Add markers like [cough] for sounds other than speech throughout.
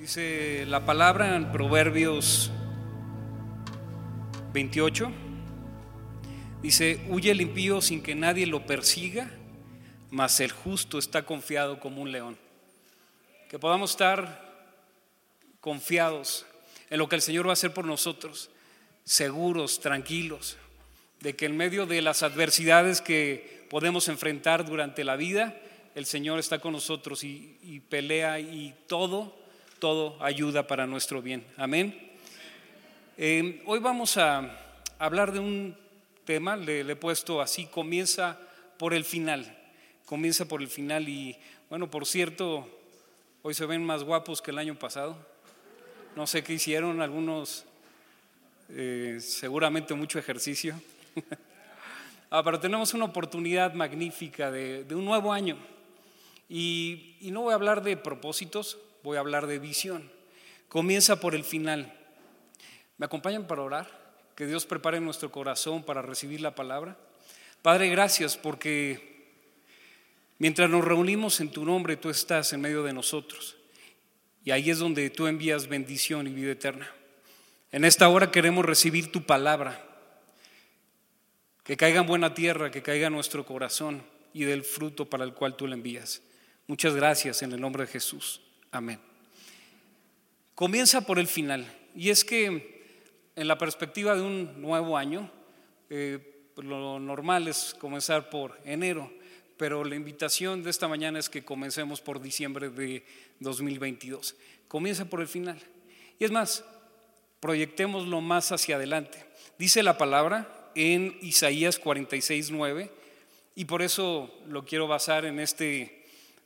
Dice la palabra en Proverbios 28. Dice, huye el impío sin que nadie lo persiga, mas el justo está confiado como un león. Que podamos estar confiados en lo que el Señor va a hacer por nosotros, seguros, tranquilos, de que en medio de las adversidades que podemos enfrentar durante la vida, el Señor está con nosotros y, pelea y todo, todo ayuda para nuestro bien. Amén. Eh, hoy vamos a hablar de un tema, le, he puesto así, comienza por el final, comienza por el final y bueno, por cierto, hoy se ven más guapos que el año pasado. No sé qué hicieron, algunos eh, seguramente mucho ejercicio. [laughs] ah, pero tenemos una oportunidad magnífica de, un nuevo año. Y no voy a hablar de propósitos, voy a hablar de visión. Comienza por el final. ¿Me acompañan para orar? que Dios prepare nuestro corazón para recibir la palabra. Padre, gracias porque mientras nos reunimos en tu nombre, tú estás en medio de nosotros. Y ahí es donde tú envías bendición y vida eterna. En esta hora queremos recibir tu palabra. Que caiga en buena tierra, que caiga en nuestro corazón y del fruto para el cual tú la envías. Muchas gracias en el nombre de Jesús. Amén. Comienza por el final. Y es que en la perspectiva de un nuevo año, eh, lo normal es comenzar por enero, pero la invitación de esta mañana es que comencemos por diciembre de 2022. Comienza por el final. Y es más, proyectémoslo más hacia adelante. Dice la palabra en Isaías 46, 9, y por eso lo quiero basar en este,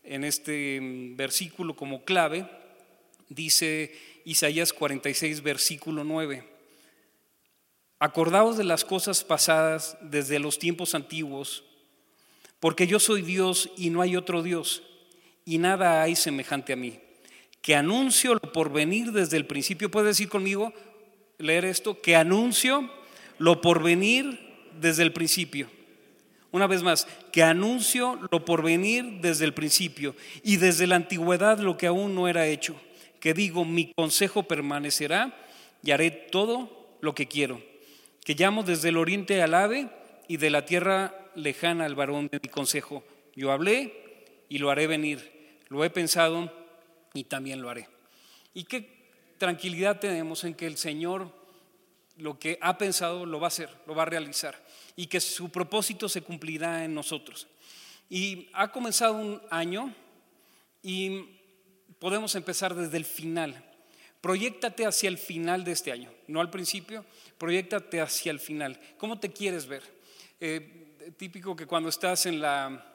en este mm, versículo como clave. Dice Isaías 46, versículo 9. Acordaos de las cosas pasadas desde los tiempos antiguos, porque yo soy Dios y no hay otro Dios, y nada hay semejante a mí, que anuncio lo por venir desde el principio. ¿Puede decir conmigo, leer esto? Que anuncio lo por venir desde el principio. Una vez más, que anuncio lo por venir desde el principio y desde la antigüedad lo que aún no era hecho. Que digo, mi consejo permanecerá y haré todo lo que quiero que llamo desde el oriente al ave y de la tierra lejana al varón de mi consejo. Yo hablé y lo haré venir, lo he pensado y también lo haré. Y qué tranquilidad tenemos en que el Señor lo que ha pensado lo va a hacer, lo va a realizar y que su propósito se cumplirá en nosotros. Y ha comenzado un año y podemos empezar desde el final. Proyectate hacia el final de este año, no al principio, proyectate hacia el final. ¿Cómo te quieres ver? Eh, típico que cuando estás en la,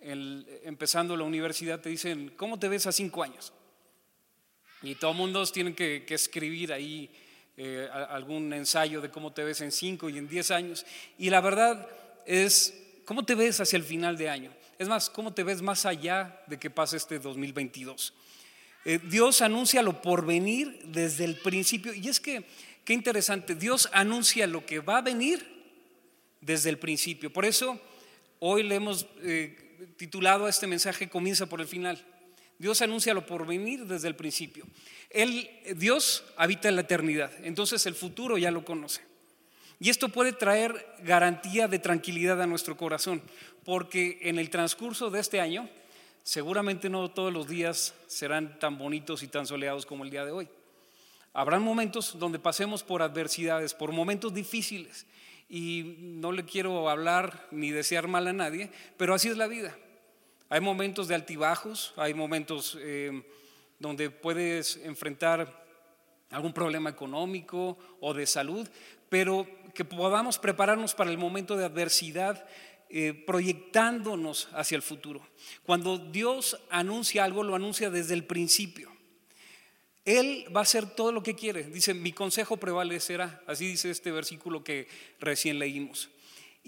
empezando la universidad te dicen, ¿cómo te ves a cinco años? Y todo el mundo tiene que, escribir ahí eh, algún ensayo de cómo te ves en cinco y en diez años. Y la verdad es, ¿cómo te ves hacia el final de año? Es más, ¿cómo te ves más allá de que pase este 2022? Eh, Dios anuncia lo por venir desde el principio. Y es que, qué interesante, Dios anuncia lo que va a venir desde el principio. Por eso hoy le hemos eh, titulado a este mensaje Comienza por el final. Dios anuncia lo por venir desde el principio. Él, Dios habita en la eternidad, entonces el futuro ya lo conoce. Y esto puede traer garantía de tranquilidad a nuestro corazón, porque en el transcurso de este año, seguramente no todos los días serán tan bonitos y tan soleados como el día de hoy. Habrán momentos donde pasemos por adversidades, por momentos difíciles. Y no le quiero hablar ni desear mal a nadie, pero así es la vida. Hay momentos de altibajos, hay momentos eh, donde puedes enfrentar algún problema económico o de salud, pero que podamos prepararnos para el momento de adversidad eh, proyectándonos hacia el futuro. Cuando Dios anuncia algo, lo anuncia desde el principio. Él va a hacer todo lo que quiere. Dice, mi consejo prevalecerá. Así dice este versículo que recién leímos.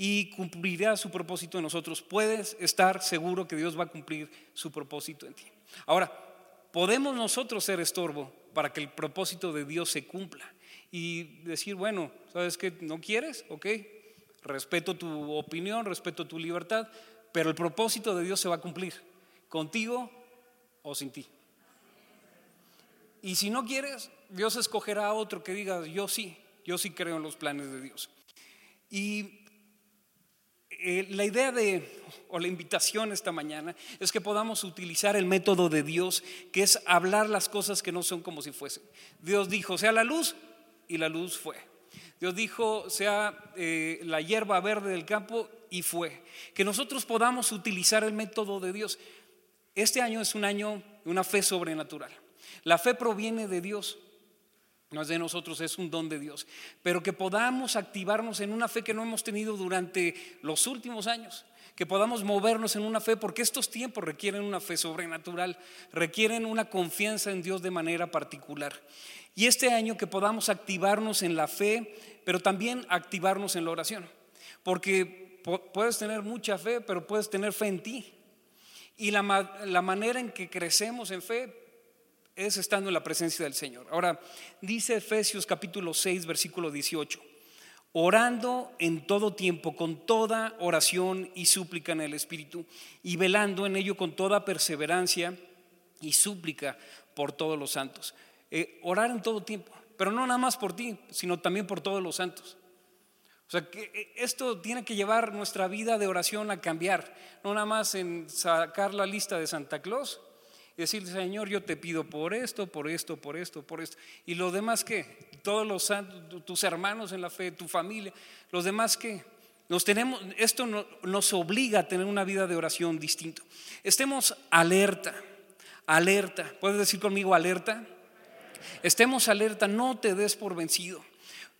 Y cumplirá su propósito en nosotros. Puedes estar seguro que Dios va a cumplir su propósito en ti. Ahora, podemos nosotros ser estorbo para que el propósito de Dios se cumpla. Y decir, bueno, ¿sabes qué? ¿No quieres? Ok, Respeto tu opinión, respeto tu libertad, pero el propósito de Dios se va a cumplir, contigo o sin ti. Y si no quieres, Dios escogerá a otro que diga, yo sí, yo sí creo en los planes de Dios. Y eh, la idea de, o la invitación esta mañana, es que podamos utilizar el método de Dios, que es hablar las cosas que no son como si fuesen. Dios dijo, sea la luz, y la luz fue. Dios dijo, sea eh, la hierba verde del campo, y fue. Que nosotros podamos utilizar el método de Dios. Este año es un año una fe sobrenatural. La fe proviene de Dios, no es de nosotros, es un don de Dios. Pero que podamos activarnos en una fe que no hemos tenido durante los últimos años. Que podamos movernos en una fe, porque estos tiempos requieren una fe sobrenatural, requieren una confianza en Dios de manera particular. Y este año que podamos activarnos en la fe, pero también activarnos en la oración. Porque puedes tener mucha fe, pero puedes tener fe en ti. Y la, la manera en que crecemos en fe es estando en la presencia del Señor. Ahora, dice Efesios capítulo 6, versículo 18, orando en todo tiempo, con toda oración y súplica en el Espíritu, y velando en ello con toda perseverancia y súplica por todos los santos. Eh, orar en todo tiempo, pero no nada más por ti, sino también por todos los santos. O sea, que eh, esto tiene que llevar nuestra vida de oración a cambiar, no nada más en sacar la lista de Santa Claus y decirle, Señor, yo te pido por esto, por esto, por esto, por esto. Y lo demás qué? Todos los tus hermanos en la fe, tu familia, los demás qué? Nos tenemos, esto nos obliga a tener una vida de oración distinto. Estemos alerta, alerta. ¿Puedes decir conmigo alerta? Estemos alerta, no te des por vencido.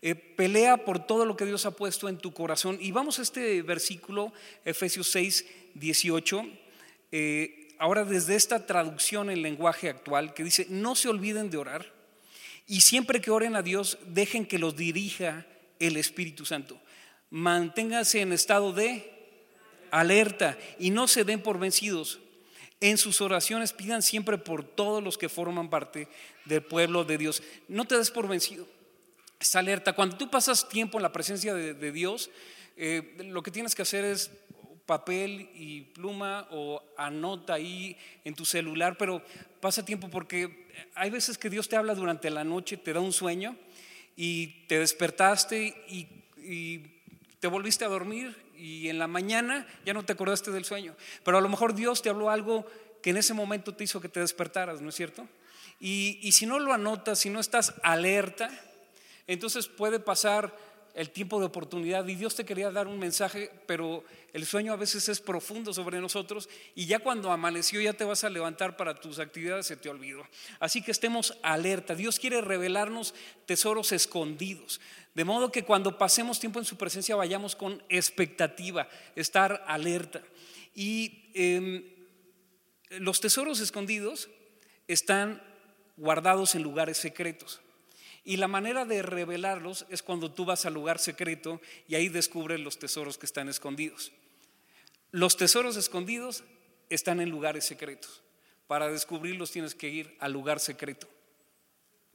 Eh, pelea por todo lo que Dios ha puesto en tu corazón. Y vamos a este versículo, Efesios 6, 18. Eh, ahora desde esta traducción en lenguaje actual que dice, no se olviden de orar y siempre que oren a Dios, dejen que los dirija el Espíritu Santo. Manténganse en estado de alerta y no se den por vencidos. En sus oraciones pidan siempre por todos los que forman parte del pueblo de Dios. No te des por vencido esa alerta. Cuando tú pasas tiempo en la presencia de, Dios, eh, lo que tienes que hacer es papel y pluma o anota ahí en tu celular, pero pasa tiempo porque hay veces que Dios te habla durante la noche, te da un sueño y te despertaste y, te volviste a dormir y en la mañana ya no te acordaste del sueño, pero a lo mejor Dios te habló algo que en ese momento te hizo que te despertaras, ¿no es cierto? Y, y si no lo anotas, si no estás alerta, entonces puede pasar el tiempo de oportunidad y Dios te quería dar un mensaje, pero el sueño a veces es profundo sobre nosotros y ya cuando amaneció ya te vas a levantar para tus actividades, se te olvidó. Así que estemos alerta. Dios quiere revelarnos tesoros escondidos, de modo que cuando pasemos tiempo en su presencia vayamos con expectativa, estar alerta. Y em, los tesoros escondidos están guardados en lugares secretos. Y la manera de revelarlos es cuando tú vas al lugar secreto y ahí descubres los tesoros que están escondidos. Los tesoros escondidos están en lugares secretos. Para descubrirlos tienes que ir al lugar secreto.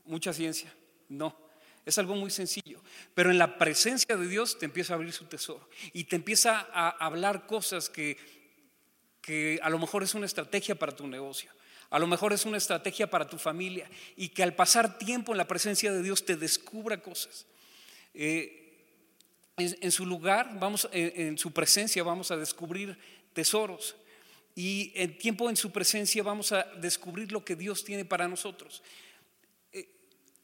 Mucha ciencia, no. Es algo muy sencillo. Pero en la presencia de Dios te empieza a abrir su tesoro y te empieza a hablar cosas que, que a lo mejor es una estrategia para tu negocio a lo mejor es una estrategia para tu familia y que al pasar tiempo en la presencia de Dios te descubra cosas. Eh, en, su lugar, vamos, en, su presencia vamos a descubrir tesoros y en tiempo en su presencia vamos a descubrir lo que Dios tiene para nosotros. Eh,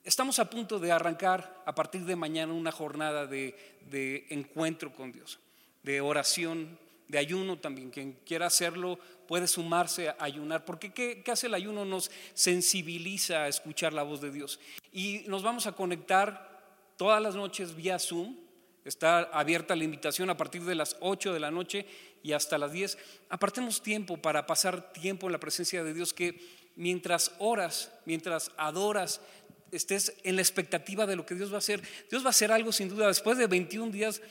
estamos a punto de arrancar a partir de mañana una jornada de, de encuentro con Dios, de oración, de ayuno también. Quien quiera hacerlo puede sumarse a ayunar, porque ¿qué, hace el ayuno? Nos sensibiliza a escuchar la voz de Dios. Y nos vamos a conectar todas las noches vía Zoom. Está abierta la invitación a partir de las 8 de la noche y hasta las 10. Apartemos tiempo para pasar tiempo en la presencia de Dios, que mientras oras, mientras adoras, estés en la expectativa de lo que Dios va a hacer. Dios va a hacer algo sin duda. Después de 21 días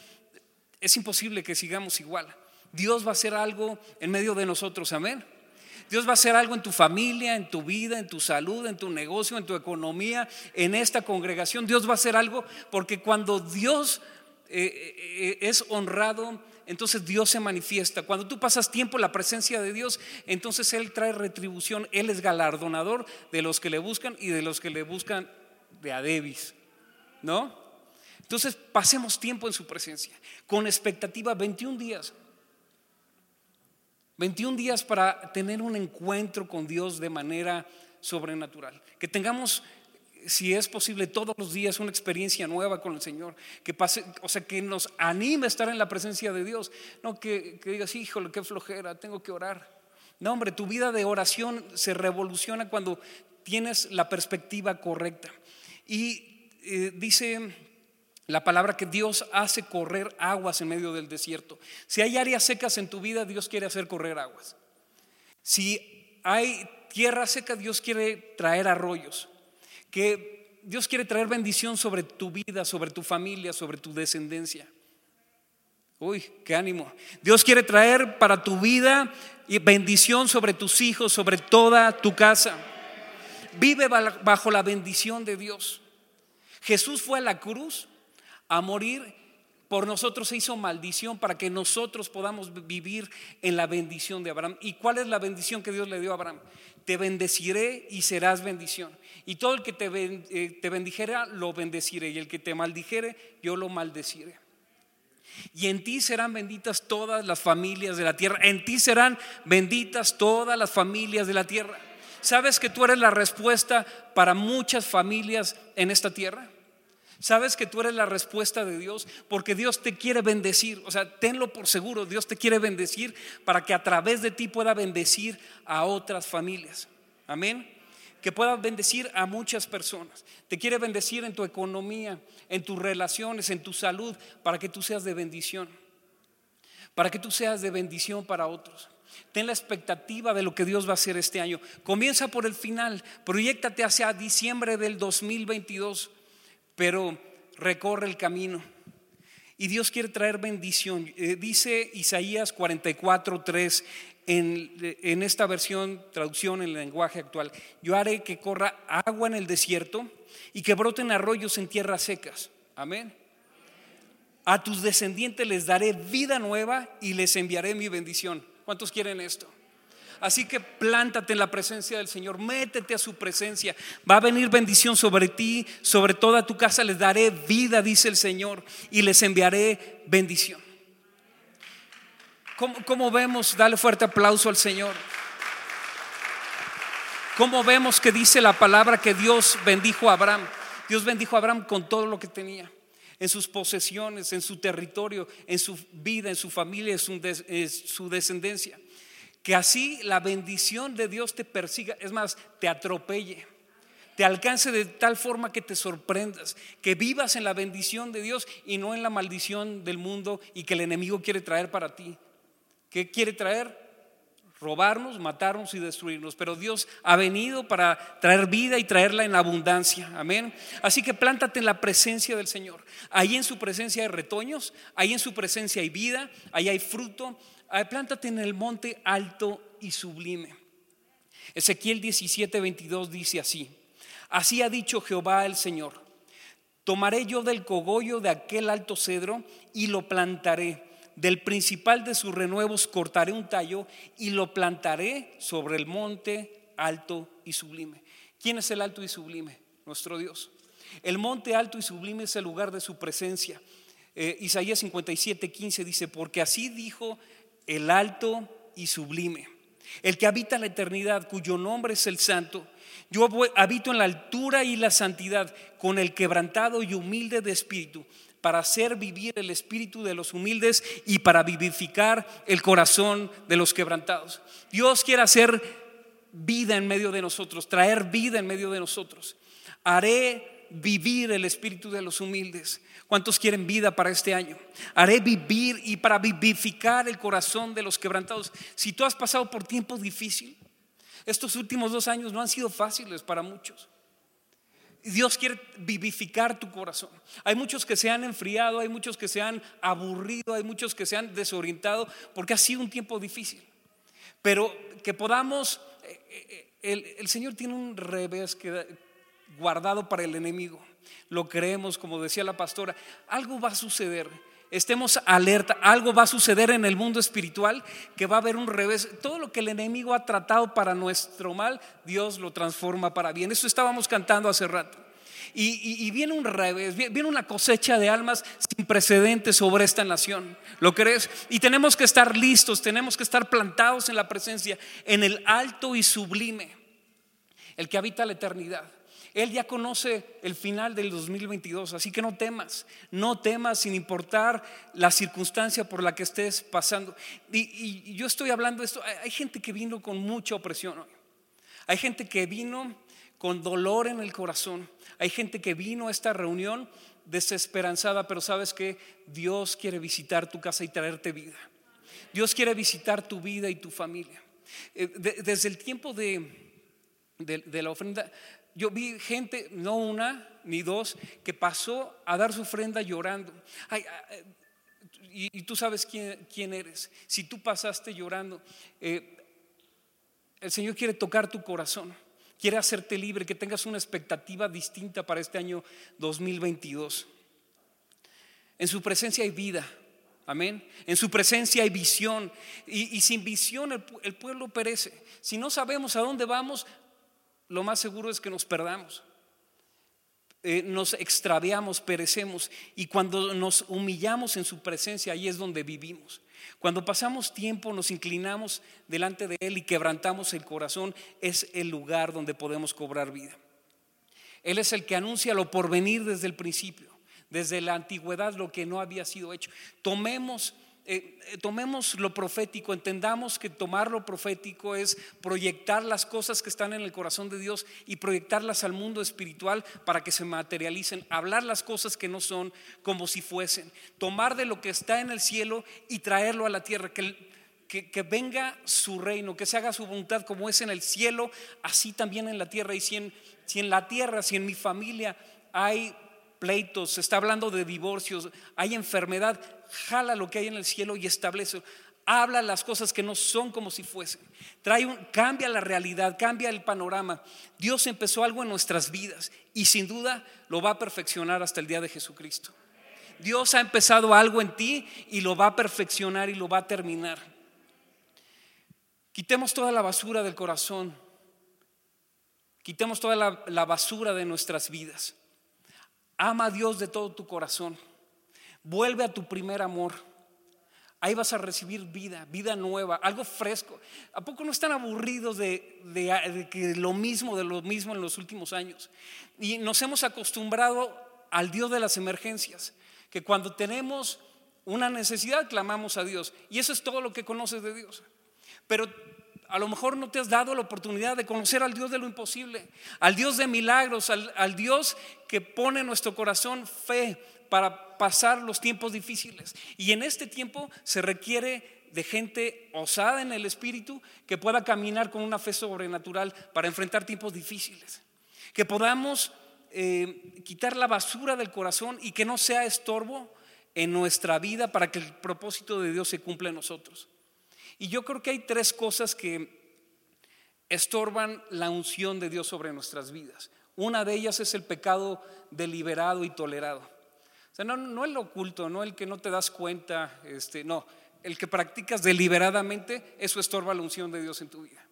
es imposible que sigamos igual. Dios va a hacer algo en medio de nosotros, amén. Dios va a hacer algo en tu familia, en tu vida, en tu salud, en tu negocio, en tu economía, en esta congregación. Dios va a hacer algo porque cuando Dios eh, eh, es honrado, entonces Dios se manifiesta. Cuando tú pasas tiempo en la presencia de Dios, entonces Él trae retribución. Él es galardonador de los que le buscan y de los que le buscan de Adebis. ¿No? Entonces pasemos tiempo en su presencia, con expectativa 21 días. 21 días para tener un encuentro con Dios de manera sobrenatural. Que tengamos si es posible, todos los días una experiencia nueva con el Señor, que pase, o sea, que nos anime a estar en la presencia de Dios, no que, digas, híjole, qué flojera, tengo que orar. No, hombre, tu vida de oración se revoluciona cuando tienes la perspectiva correcta. Y eh, dice la palabra que Dios hace correr aguas en medio del desierto. Si hay áreas secas en tu vida, Dios quiere hacer correr aguas. Si hay tierra seca, Dios quiere traer arroyos que Dios quiere traer bendición sobre tu vida, sobre tu familia, sobre tu descendencia. Uy, qué ánimo. Dios quiere traer para tu vida bendición sobre tus hijos, sobre toda tu casa. Vive bajo la bendición de Dios. Jesús fue a la cruz a morir por nosotros se hizo maldición para que nosotros podamos vivir en la bendición de Abraham. ¿Y cuál es la bendición que Dios le dio a Abraham? Te bendeciré y serás bendición. Y todo el que te, eh, te bendijera, lo bendeciré. Y el que te maldijere, yo lo maldeciré. Y en ti serán benditas todas las familias de la tierra. En ti serán benditas todas las familias de la tierra. ¿Sabes que tú eres la respuesta para muchas familias en esta tierra? ¿Sabes que tú eres la respuesta de Dios? Porque Dios te quiere bendecir. O sea, tenlo por seguro. Dios te quiere bendecir para que a través de ti pueda bendecir a otras familias. Amén. Que pueda bendecir a muchas personas. Te quiere bendecir en tu economía, en tus relaciones, en tu salud, para que tú seas de bendición. Para que tú seas de bendición para otros. Ten la expectativa de lo que Dios va a hacer este año. Comienza por el final. Proyectate hacia diciembre del 2022 pero recorre el camino. Y Dios quiere traer bendición. Eh, dice Isaías 44, 3 en, en esta versión, traducción en el lenguaje actual, yo haré que corra agua en el desierto y que broten arroyos en tierras secas. Amén. A tus descendientes les daré vida nueva y les enviaré mi bendición. ¿Cuántos quieren esto? Así que plántate en la presencia del Señor, métete a su presencia. Va a venir bendición sobre ti, sobre toda tu casa. Les daré vida, dice el Señor, y les enviaré bendición. ¿Cómo, vemos? Dale fuerte aplauso al Señor. ¿Cómo vemos que dice la palabra que Dios bendijo a Abraham? Dios bendijo a Abraham con todo lo que tenía en sus posesiones, en su territorio, en su vida, en su familia, en su descendencia. Que así la bendición de Dios te persiga, es más, te atropelle, te alcance de tal forma que te sorprendas, que vivas en la bendición de Dios y no en la maldición del mundo y que el enemigo quiere traer para ti. ¿Qué quiere traer? robarnos, matarnos y destruirnos. Pero Dios ha venido para traer vida y traerla en abundancia. Amén. Así que plántate en la presencia del Señor. Ahí en su presencia hay retoños, ahí en su presencia hay vida, ahí hay fruto, plántate en el monte alto y sublime. Ezequiel 17, 22 dice así, así ha dicho Jehová el Señor, tomaré yo del cogollo de aquel alto cedro y lo plantaré, del principal de sus renuevos cortaré un tallo y lo plantaré sobre el monte alto y sublime. ¿Quién es el alto y sublime? Nuestro Dios. El monte alto y sublime es el lugar de su presencia. Eh, Isaías 57, 15 dice, porque así dijo el alto y sublime, el que habita la eternidad, cuyo nombre es el santo. Yo habito en la altura y la santidad, con el quebrantado y humilde de espíritu, para hacer vivir el espíritu de los humildes y para vivificar el corazón de los quebrantados. Dios quiere hacer vida en medio de nosotros, traer vida en medio de nosotros. Haré vivir el espíritu de los humildes. ¿Cuántos quieren vida para este año? Haré vivir y para vivificar el corazón de los quebrantados. Si tú has pasado por tiempos difíciles, estos últimos dos años no han sido fáciles para muchos. Dios quiere vivificar tu corazón. Hay muchos que se han enfriado, hay muchos que se han aburrido, hay muchos que se han desorientado porque ha sido un tiempo difícil. Pero que podamos, eh, eh, el, el Señor tiene un revés que guardado para el enemigo. Lo creemos, como decía la pastora, algo va a suceder. Estemos alerta, algo va a suceder en el mundo espiritual que va a haber un revés. Todo lo que el enemigo ha tratado para nuestro mal, Dios lo transforma para bien. Eso estábamos cantando hace rato. Y, viene un revés, viene una cosecha de almas sin precedentes sobre esta nación. ¿Lo crees? Y tenemos que estar listos, tenemos que estar plantados en la presencia, en el alto y sublime, el que habita la eternidad. Él ya conoce el final del 2022, así que no temas, no temas sin importar la circunstancia por la que estés pasando. Y, yo estoy hablando de esto, hay gente que vino con mucha opresión hoy, hay gente que vino con dolor en el corazón, hay gente que vino a esta reunión desesperanzada, pero sabes que Dios quiere visitar tu casa y traerte vida. Dios quiere visitar tu vida y tu familia. Eh, desde el tiempo de, de la ofrenda, yo vi gente, no una ni dos, que pasó a dar su ofrenda llorando. y, tú sabes quién, eres. Si tú pasaste llorando, eh, el Señor quiere tocar tu corazón, quiere hacerte libre, que tengas una expectativa distinta para este año 2022. En su presencia hay vida. Amén. En su presencia hay visión. Y, sin visión el, pueblo perece. Si no sabemos a dónde vamos, lo más seguro es que nos perdamos. Eh, nos extraviamos, perecemos y cuando nos humillamos en su presencia, ahí es donde vivimos. Cuando pasamos tiempo, nos inclinamos delante de Él y quebrantamos el corazón, es el lugar donde podemos cobrar vida. Él es el que anuncia lo por venir desde el principio, desde la antigüedad, lo que no había sido hecho. Tomemos eh, eh, tomemos lo profético, entendamos que tomar lo profético es proyectar las cosas que están en el corazón de Dios y proyectarlas al mundo espiritual para que se materialicen, hablar las cosas que no son como si fuesen, tomar de lo que está en el cielo y traerlo a la tierra, que, que, venga su reino, que se haga su voluntad como es en el cielo, así también en la tierra. Y si en, si en la tierra, si en mi familia hay pleitos, se está hablando de divorcios, hay enfermedad, jala lo que hay en el cielo y establece. Habla las cosas que no son como si fuesen. Trae un, cambia la realidad, cambia el panorama. Dios empezó algo en nuestras vidas y sin duda lo va a perfeccionar hasta el día de Jesucristo. Dios ha empezado algo en ti y lo va a perfeccionar y lo va a terminar. Quitemos toda la basura del corazón. Quitemos toda la, la basura de nuestras vidas. Ama a Dios de todo tu corazón. Vuelve a tu primer amor. Ahí vas a recibir vida, vida nueva, algo fresco. ¿A poco no están aburridos de, que lo mismo, de lo mismo en los últimos años? Y nos hemos acostumbrado al Dios de las emergencias, que cuando tenemos una necesidad clamamos a Dios. Y eso es todo lo que conoces de Dios. Pero a lo mejor no te has dado la oportunidad de conocer al Dios de lo imposible, al Dios de milagros, al, al Dios que pone en nuestro corazón fe para pasar los tiempos difíciles. Y en este tiempo se requiere de gente osada en el espíritu que pueda caminar con una fe sobrenatural para enfrentar tiempos difíciles. Que podamos eh, quitar la basura del corazón y que no sea estorbo en nuestra vida para que el propósito de Dios se cumpla en nosotros. Y yo creo que hay tres cosas que estorban la unción de Dios sobre nuestras vidas. Una de ellas es el pecado deliberado y tolerado no, no el oculto, no el que no te das cuenta, este, no, el que practicas deliberadamente, eso estorba la unción de Dios en tu vida.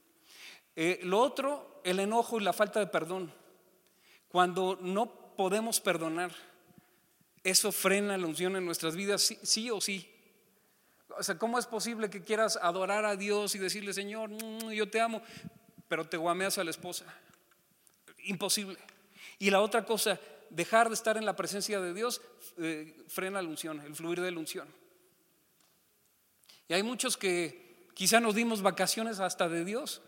Eh, lo otro, el enojo y la falta de perdón. Cuando no podemos perdonar, eso frena la unción en nuestras vidas, sí, sí, o sí. O sea, ¿cómo es posible que quieras adorar a Dios y decirle, Señor, mm, yo te amo, pero te guameas a la esposa? Imposible. Y la otra cosa, dejar de estar en la presencia de Dios eh, frena la unción, el fluir de la unción. Y hay muchos que quizá nos dimos vacaciones hasta de Dios,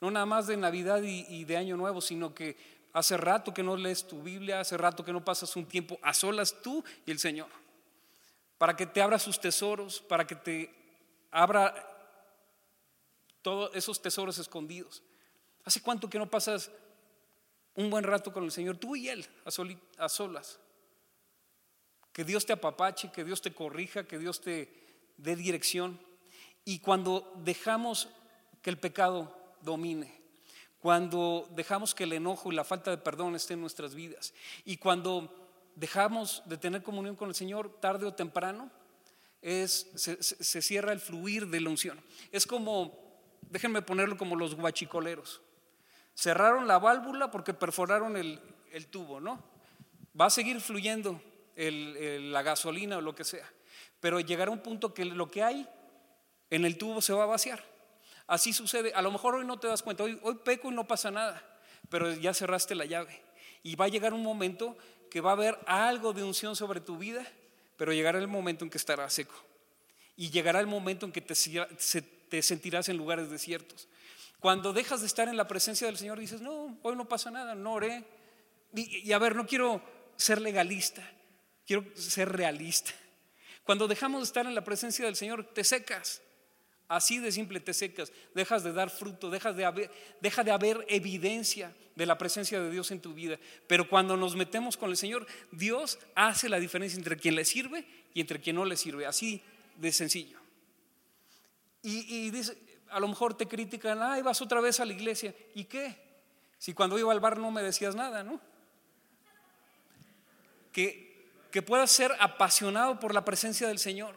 no nada más de Navidad y, de Año Nuevo, sino que hace rato que no lees tu Biblia, hace rato que no pasas un tiempo a solas tú y el Señor, para que te abra sus tesoros, para que te abra todos esos tesoros escondidos. ¿Hace cuánto que no pasas un buen rato con el Señor, tú y Él, a, solas. Que Dios te apapache, que Dios te corrija, que Dios te dé dirección. Y cuando dejamos que el pecado domine, cuando dejamos que el enojo y la falta de perdón estén en nuestras vidas y cuando dejamos de tener comunión con el Señor tarde o temprano, es, se cierra el fluir de la unción. Es como, déjenme ponerlo como los guachicoleros. Cerraron la válvula porque perforaron el, el tubo, ¿no? Va a seguir fluyendo la gasolina o lo que sea, pero llegará un punto que lo que hay en el tubo se va a vaciar. Así sucede. A lo mejor hoy no te das cuenta, hoy, hoy peco y no pasa nada, pero ya cerraste la llave. Y va a llegar un momento que va a haber algo de unción sobre tu vida, pero llegará el momento en que estará seco. Y llegará el momento en que te, te sentirás en lugares desiertos. Cuando dejas de estar en la presencia del Señor, dices, no, hoy no pasa nada, no oré. Y, a ver, no quiero ser legalista, quiero ser realista. Cuando dejamos de estar en la presencia del Señor, te secas. Así de simple te secas, dejas de dar fruto, dejas de haber, deja de haber evidencia de la presencia de Dios en tu vida. Pero cuando nos metemos con el Señor, Dios hace la diferencia entre quien le sirve y entre quien no le sirve. Así de sencillo. Y, dice, a lo mejor te critican, ay, vas otra vez a la iglesia. ¿Y qué? Si cuando iba al bar no me decías nada, ¿no? Que, que puedas ser apasionado por la presencia del Señor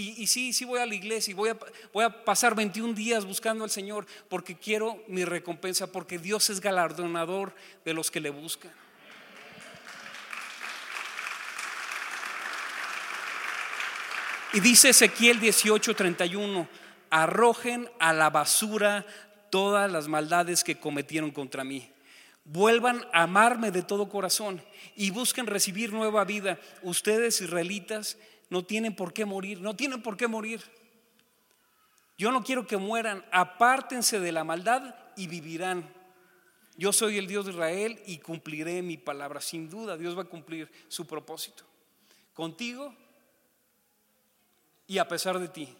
y, sí, sí voy a la iglesia y voy a, voy a pasar 21 días buscando al Señor porque quiero mi recompensa, porque Dios es galardonador de los que le buscan. Y dice Ezequiel 18:31, arrojen a la basura todas las maldades que cometieron contra mí. Vuelvan a amarme de todo corazón y busquen recibir nueva vida. Ustedes israelitas no tienen por qué morir, no tienen por qué morir. Yo no quiero que mueran, apártense de la maldad y vivirán. Yo soy el Dios de Israel y cumpliré mi palabra. Sin duda, Dios va a cumplir su propósito. Contigo y a pesar de ti.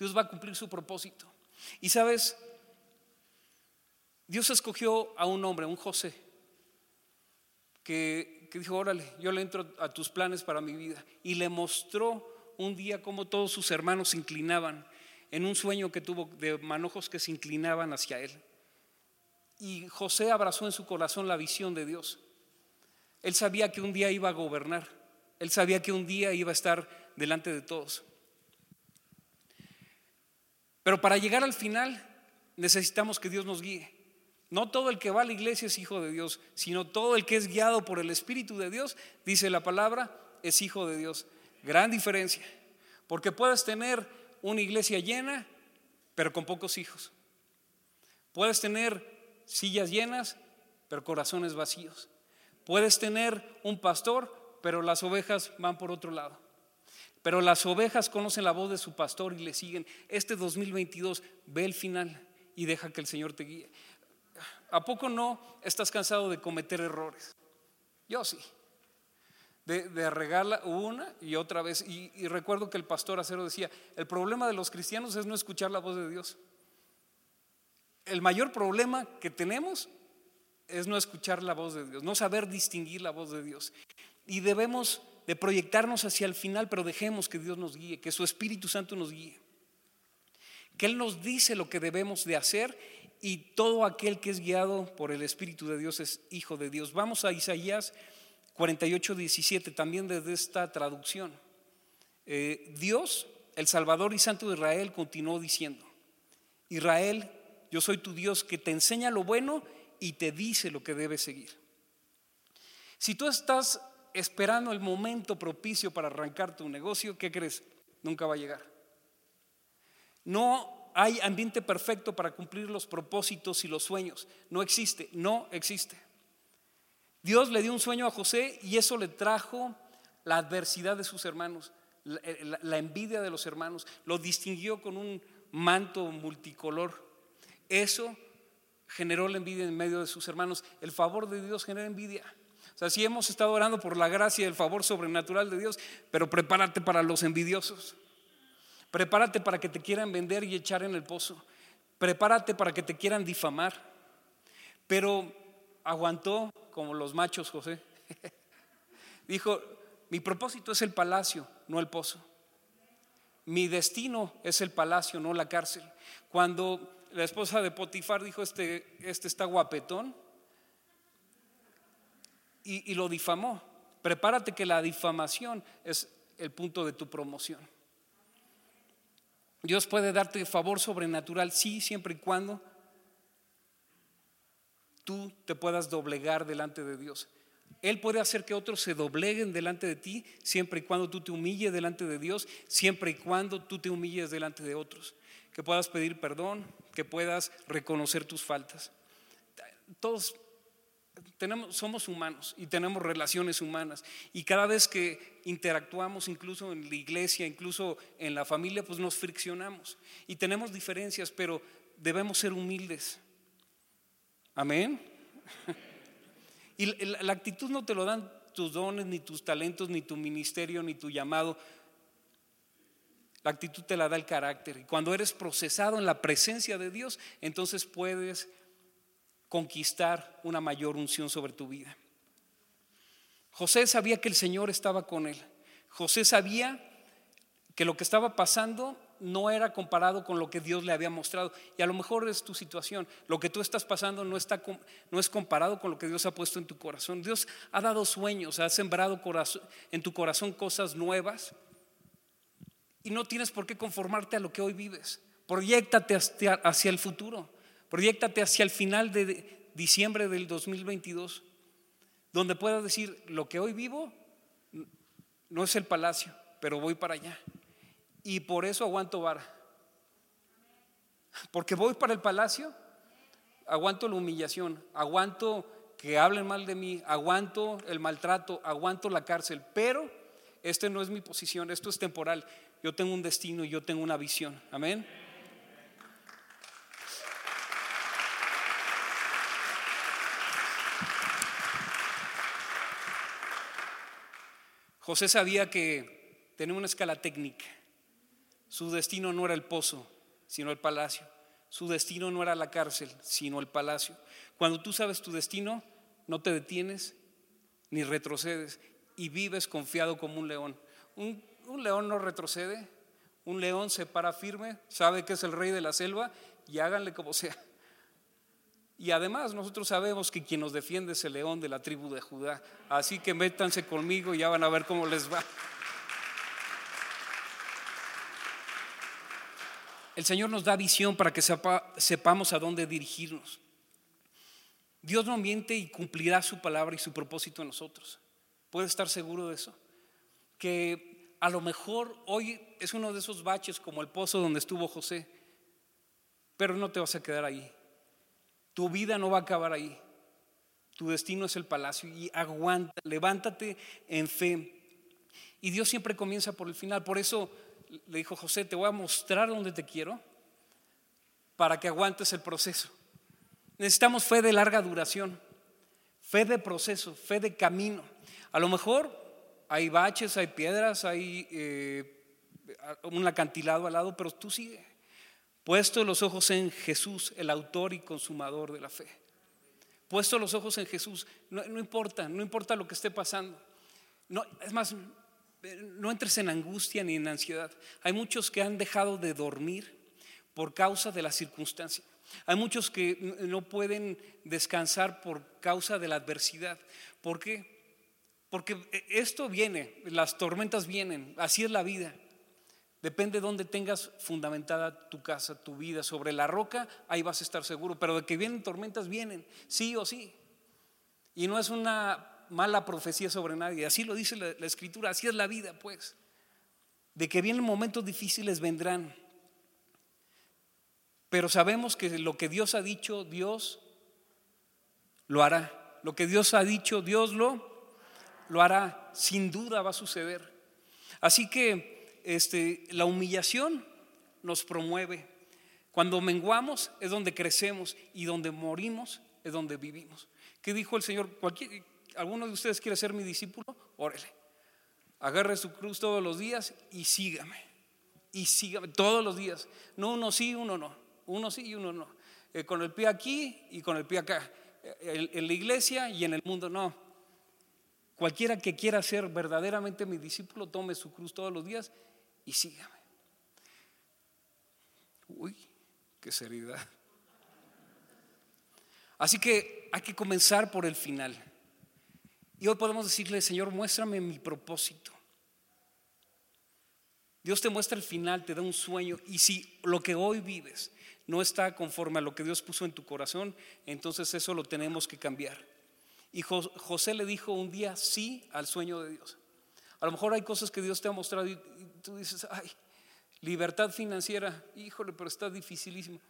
Dios va a cumplir su propósito. Y sabes, Dios escogió a un hombre, un José, que que dijo, órale, yo le entro a tus planes para mi vida. Y le mostró un día cómo todos sus hermanos se inclinaban en un sueño que tuvo de manojos que se inclinaban hacia él. Y José abrazó en su corazón la visión de Dios. Él sabía que un día iba a gobernar. Él sabía que un día iba a estar delante de todos. Pero para llegar al final necesitamos que Dios nos guíe. No todo el que va a la iglesia es hijo de Dios, sino todo el que es guiado por el Espíritu de Dios, dice la palabra, es hijo de Dios. Gran diferencia, porque puedes tener una iglesia llena, pero con pocos hijos. Puedes tener sillas llenas, pero corazones vacíos. Puedes tener un pastor, pero las ovejas van por otro lado. Pero las ovejas conocen la voz de su pastor y le siguen. Este 2022 ve el final y deja que el Señor te guíe. ¿A poco no estás cansado de cometer errores? Yo sí. De, de una y otra vez. Y, y, recuerdo que el pastor Acero decía, el problema de los cristianos es no escuchar la voz de Dios. El mayor problema que tenemos es no escuchar la voz de Dios, no saber distinguir la voz de Dios. Y debemos de proyectarnos hacia el final, pero dejemos que Dios nos guíe, que su Espíritu Santo nos guíe. Que Él nos dice lo que debemos de hacer y todo aquel que es guiado por el Espíritu de Dios es hijo de Dios. Vamos a Isaías 48, 17, también desde esta traducción. Eh, Dios, el Salvador y Santo de Israel, continuó diciendo, Israel, yo soy tu Dios que te enseña lo bueno y te dice lo que debes seguir. Si tú estás esperando el momento propicio para arrancar tu negocio, ¿qué crees? Nunca va a llegar. No hay ambiente perfecto para cumplir los propósitos y los sueños. No existe, no existe. Dios le dio un sueño a José y eso le trajo la adversidad de sus hermanos, la, envidia de los hermanos. Lo distinguió con un manto multicolor. Eso generó la envidia en medio de sus hermanos. El favor de Dios genera envidia. O sea, sí hemos estado orando por la gracia y el favor sobrenatural de Dios, pero prepárate para los envidiosos. Prepárate para que te quieran vender y echar en el pozo. Prepárate para que te quieran difamar. Pero aguantó como los machos, José. [laughs] Dijo, mi propósito es el palacio, no el pozo. Mi destino es el palacio, no la cárcel. Cuando la esposa de Potifar dijo, este, este está guapetón, y, lo difamó. Prepárate que la difamación es el punto de tu promoción. Dios puede darte favor sobrenatural, sí, siempre y cuando tú te puedas doblegar delante de Dios. Él puede hacer que otros se dobleguen delante de ti, siempre y cuando tú te humilles delante de Dios, siempre y cuando tú te humilles delante de otros. Que puedas pedir perdón, que puedas reconocer tus faltas. Todos tenemos, somos humanos y tenemos relaciones humanas. Y cada vez que interactuamos, incluso en la iglesia, incluso en la familia, pues nos friccionamos. Y tenemos diferencias, pero debemos ser humildes. Amén. [laughs] Y la actitud no te lo dan tus dones, ni tus talentos, ni tu ministerio, ni tu llamado. La actitud te la da el carácter. Y cuando eres procesado en la presencia de Dios, entonces puedes conquistar una mayor unción sobre tu vida. José sabía que el Señor estaba con él. José sabía que lo que estaba pasando no era comparado con lo que Dios le había mostrado. Y a lo mejor es tu situación. Lo que tú estás pasando no, está, no es comparado con lo que Dios ha puesto en tu corazón. Dios ha dado sueños, ha sembrado en tu corazón cosas nuevas. Y no tienes por qué conformarte a lo que hoy vives. Proyectate hacia el futuro. Proyectate hacia el final de diciembre del 2022, donde puedas decir, lo que hoy vivo no es el palacio, pero voy para allá. Y por eso aguanto vara. Porque voy para el palacio, aguanto la humillación, aguanto que hablen mal de mí, aguanto el maltrato, aguanto la cárcel, pero este no es mi posición, esto es temporal. Yo tengo un destino yo tengo una visión. Amén. José sabía que tenía una escala técnica. Su destino no era el pozo, sino el palacio. Su destino no era la cárcel, sino el palacio. Cuando tú sabes tu destino, no te detienes ni retrocedes y vives confiado como un león. Un, un, león no retrocede, un león se para firme, sabe que es el rey de la selva y háganle como sea. Y además nosotros sabemos que quien nos defiende es el león de la tribu de Judá. Así que métanse conmigo y ya van a ver cómo les va. El Señor nos da visión para que sepamos a dónde dirigirnos. Dios no miente y cumplirá su palabra y su propósito en nosotros. ¿Puede estar seguro de eso? Que a lo mejor hoy es uno de esos baches como el pozo donde estuvo José, pero no te vas a quedar ahí. Tu vida no va a acabar ahí. Tu destino es el palacio y aguanta, levántate en fe. Y Dios siempre comienza por el final. Por eso le dijo José, te voy a mostrar dónde te quiero para que aguantes el proceso. Necesitamos fe de larga duración, fe de proceso, fe de camino. A lo mejor hay baches, hay piedras, hay eh, un acantilado al lado, pero tú sigue. Puesto los ojos en Jesús, el autor y consumador de la fe. Puesto los ojos en Jesús, no, importa, no importa lo que esté pasando. No, es más, no entres en angustia ni en ansiedad. Hay muchos que han dejado de dormir por causa de la circunstancia. Hay muchos que no pueden descansar por causa de la adversidad. ¿Por qué? Porque esto viene, las tormentas vienen, así es la vida. Depende de dónde tengas fundamentada tu casa, tu vida. Sobre la roca, ahí vas a estar seguro. Pero de que vienen tormentas, vienen, sí o sí. Y no es una mala profecía sobre nadie. Así lo dice la, escritura, así es la vida, pues. De que vienen momentos difíciles, vendrán. Pero sabemos que lo que Dios ha dicho, Dios lo hará. Lo que Dios ha dicho, Dios lo, lo hará. Sin duda va a suceder. Así que este, la humillación nos promueve. Cuando menguamos es donde crecemos y donde morimos es donde vivimos. ¿Qué dijo el Señor? Cualquier, ¿Alguno de ustedes quiere ser mi discípulo? Órale. Agarre su cruz todos los días y sígame. Y sígame todos los días. No uno sí, uno no. Uno sí y uno no. Eh, con el pie aquí y con el pie acá. Eh, en la iglesia y en el mundo no. Cualquiera que quiera ser verdaderamente mi discípulo, tome su cruz todos los días y sígame. Uy, qué seriedad. Así que hay que comenzar por el final. Y hoy podemos decirle, Señor, muéstrame mi propósito. Dios te muestra el final, te da un sueño. Y si lo que hoy vives no está conforme a lo que Dios puso en tu corazón, entonces eso lo tenemos que cambiar. Y José le dijo un día sí al sueño de Dios. A lo mejor hay cosas que Dios te ha mostrado y tú dices, ay, libertad financiera, híjole, pero está dificilísimo.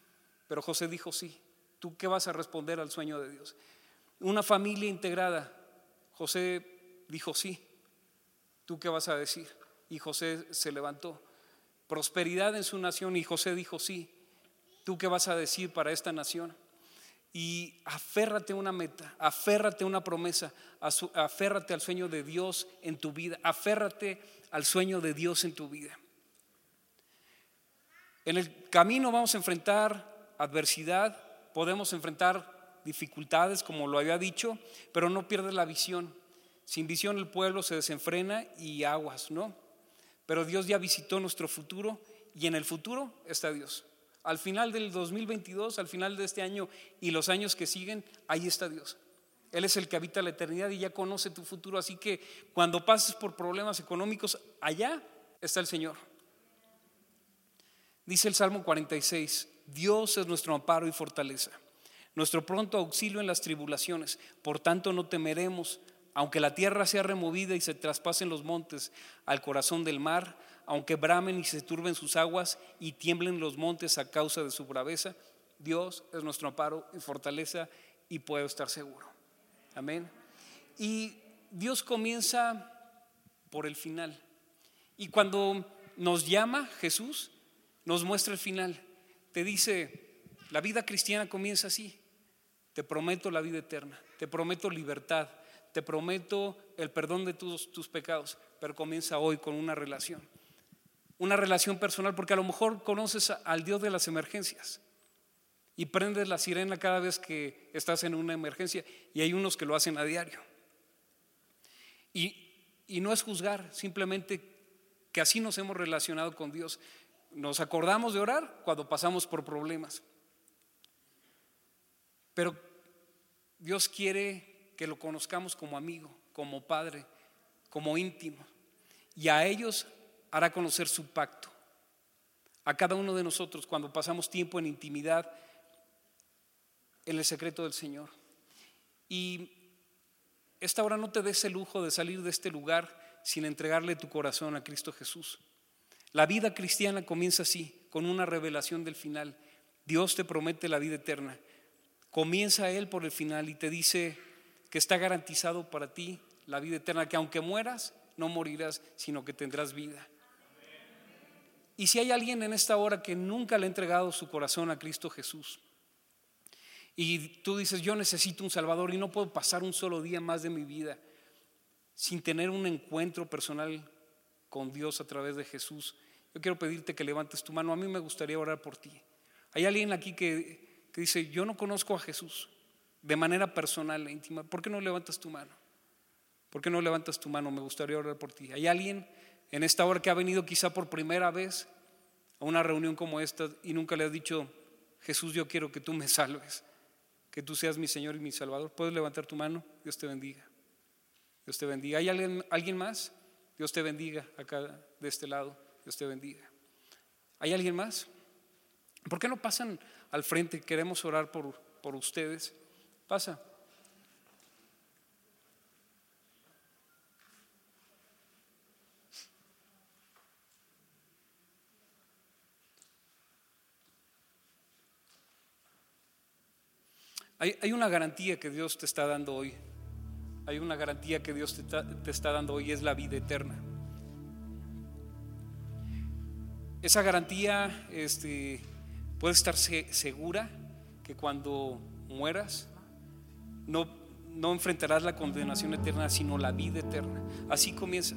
Pero José dijo sí. ¿Tú qué vas a responder al sueño de Dios? Una familia integrada. José dijo sí. ¿Tú qué vas a decir? Y José se levantó. Prosperidad en su nación y José dijo sí. ¿Tú qué vas a decir para esta nación? Y aférrate a una meta, aférrate a una promesa, aférrate al sueño de Dios en tu vida, aférrate al sueño de Dios en tu vida. En el camino vamos a enfrentar adversidad, podemos enfrentar dificultades, como lo había dicho, pero no pierdes la visión. Sin visión el pueblo se desenfrena y aguas, ¿no? Pero Dios ya visitó nuestro futuro y en el futuro está Dios. Al final del 2022, al final de este año y los años que siguen, ahí está Dios. Él es el que habita la eternidad y ya conoce tu futuro. Así que cuando pases por problemas económicos, allá está el Señor. Dice el Salmo 46, Dios es nuestro amparo y fortaleza, nuestro pronto auxilio en las tribulaciones. Por tanto no temeremos, aunque la tierra sea removida y se traspasen los montes al corazón del mar, aunque bramen y se turben sus aguas y tiemblen los montes a causa de su braveza, Dios es nuestro amparo y fortaleza y puedo estar seguro. Amén. Y Dios comienza por el final. Y cuando nos llama Jesús, nos muestra el final. Te dice, la vida cristiana comienza así. Te prometo la vida eterna, te prometo libertad, te prometo el perdón de tus, pecados, pero comienza hoy con una relación una relación personal, porque a lo mejor conoces al Dios de las emergencias y prendes la sirena cada vez que estás en una emergencia y hay unos que lo hacen a diario. Y, y no es juzgar, simplemente que así nos hemos relacionado con Dios. Nos acordamos de orar cuando pasamos por problemas. Pero Dios quiere que lo conozcamos como amigo, como padre, como íntimo. Y a ellos hará conocer su pacto. A cada uno de nosotros cuando pasamos tiempo en intimidad en el secreto del Señor. Y esta hora no te des el lujo de salir de este lugar sin entregarle tu corazón a Cristo Jesús. La vida cristiana comienza así, con una revelación del final. Dios te promete la vida eterna. Comienza Él por el final y te dice que está garantizado para ti la vida eterna, que aunque mueras, no morirás, sino que tendrás vida. Y si hay alguien en esta hora que nunca le ha entregado su corazón a Cristo Jesús, y tú dices, yo necesito un Salvador y no puedo pasar un solo día más de mi vida sin tener un encuentro personal con Dios a través de Jesús, yo quiero pedirte que levantes tu mano. A mí me gustaría orar por ti. Hay alguien aquí que, que dice, yo no conozco a Jesús de manera personal e íntima. ¿Por qué no levantas tu mano? ¿Por qué no levantas tu mano? Me gustaría orar por ti. Hay alguien en esta hora que ha venido quizá por primera vez a una reunión como esta y nunca le has dicho, Jesús, yo quiero que tú me salves, que tú seas mi Señor y mi Salvador. ¿Puedes levantar tu mano? Dios te bendiga. Dios te bendiga. ¿Hay alguien, alguien más? Dios te bendiga acá de este lado. Dios te bendiga. ¿Hay alguien más? ¿Por qué no pasan al frente? Queremos orar por, por ustedes. Pasa. Hay, una garantía que Dios te está dando hoy. Hay una garantía que Dios te está, dando hoy, es la vida eterna. Esa garantía este, puede estar segura que cuando mueras no, no enfrentarás la condenación eterna, sino la vida eterna. Así comienza.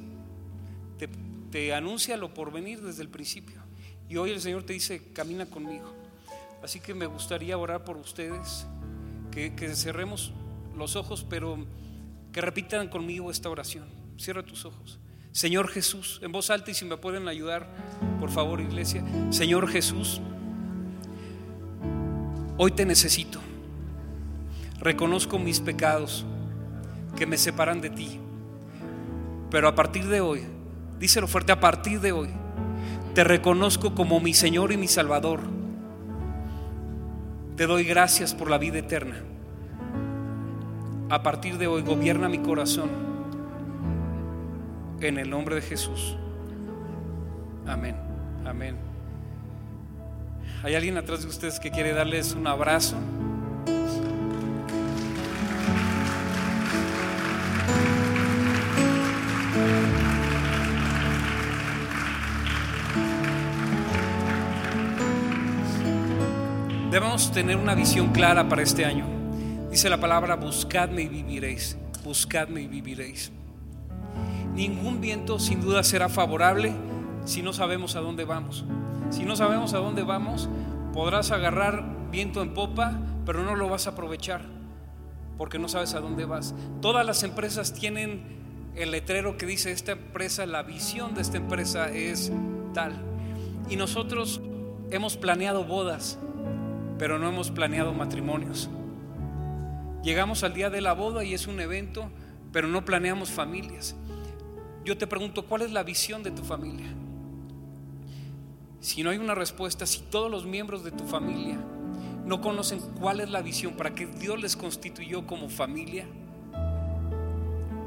Te, anuncia lo por venir desde el principio. Y hoy el Señor te dice, camina conmigo. Así que me gustaría orar por ustedes que, cerremos los ojos, pero que repitan conmigo esta oración. Cierra tus ojos. Señor Jesús, en voz alta y si me pueden ayudar, por favor, iglesia. Señor Jesús, hoy te necesito. Reconozco mis pecados que me separan de ti. Pero a partir de hoy, díselo fuerte, a partir de hoy, te reconozco como mi Señor y mi Salvador. Te doy gracias por la vida eterna. A partir de hoy, gobierna mi corazón. En el nombre de Jesús. Amén. Amén. ¿Hay alguien atrás de ustedes que quiere darles un abrazo? Debemos tener una visión clara para este año. Dice la palabra, buscadme y viviréis. Buscadme y viviréis. Ningún viento sin duda será favorable si no sabemos a dónde vamos. Si no sabemos a dónde vamos, podrás agarrar viento en popa, pero no lo vas a aprovechar porque no sabes a dónde vas. Todas las empresas tienen el letrero que dice esta empresa, la visión de esta empresa es tal. Y nosotros hemos planeado bodas, pero no hemos planeado matrimonios. Llegamos al día de la boda y es un evento, pero no planeamos familias. Yo te pregunto, ¿cuál es la visión de tu familia? Si no hay una respuesta, si todos los miembros de tu familia no conocen cuál es la visión para que Dios les constituyó como familia,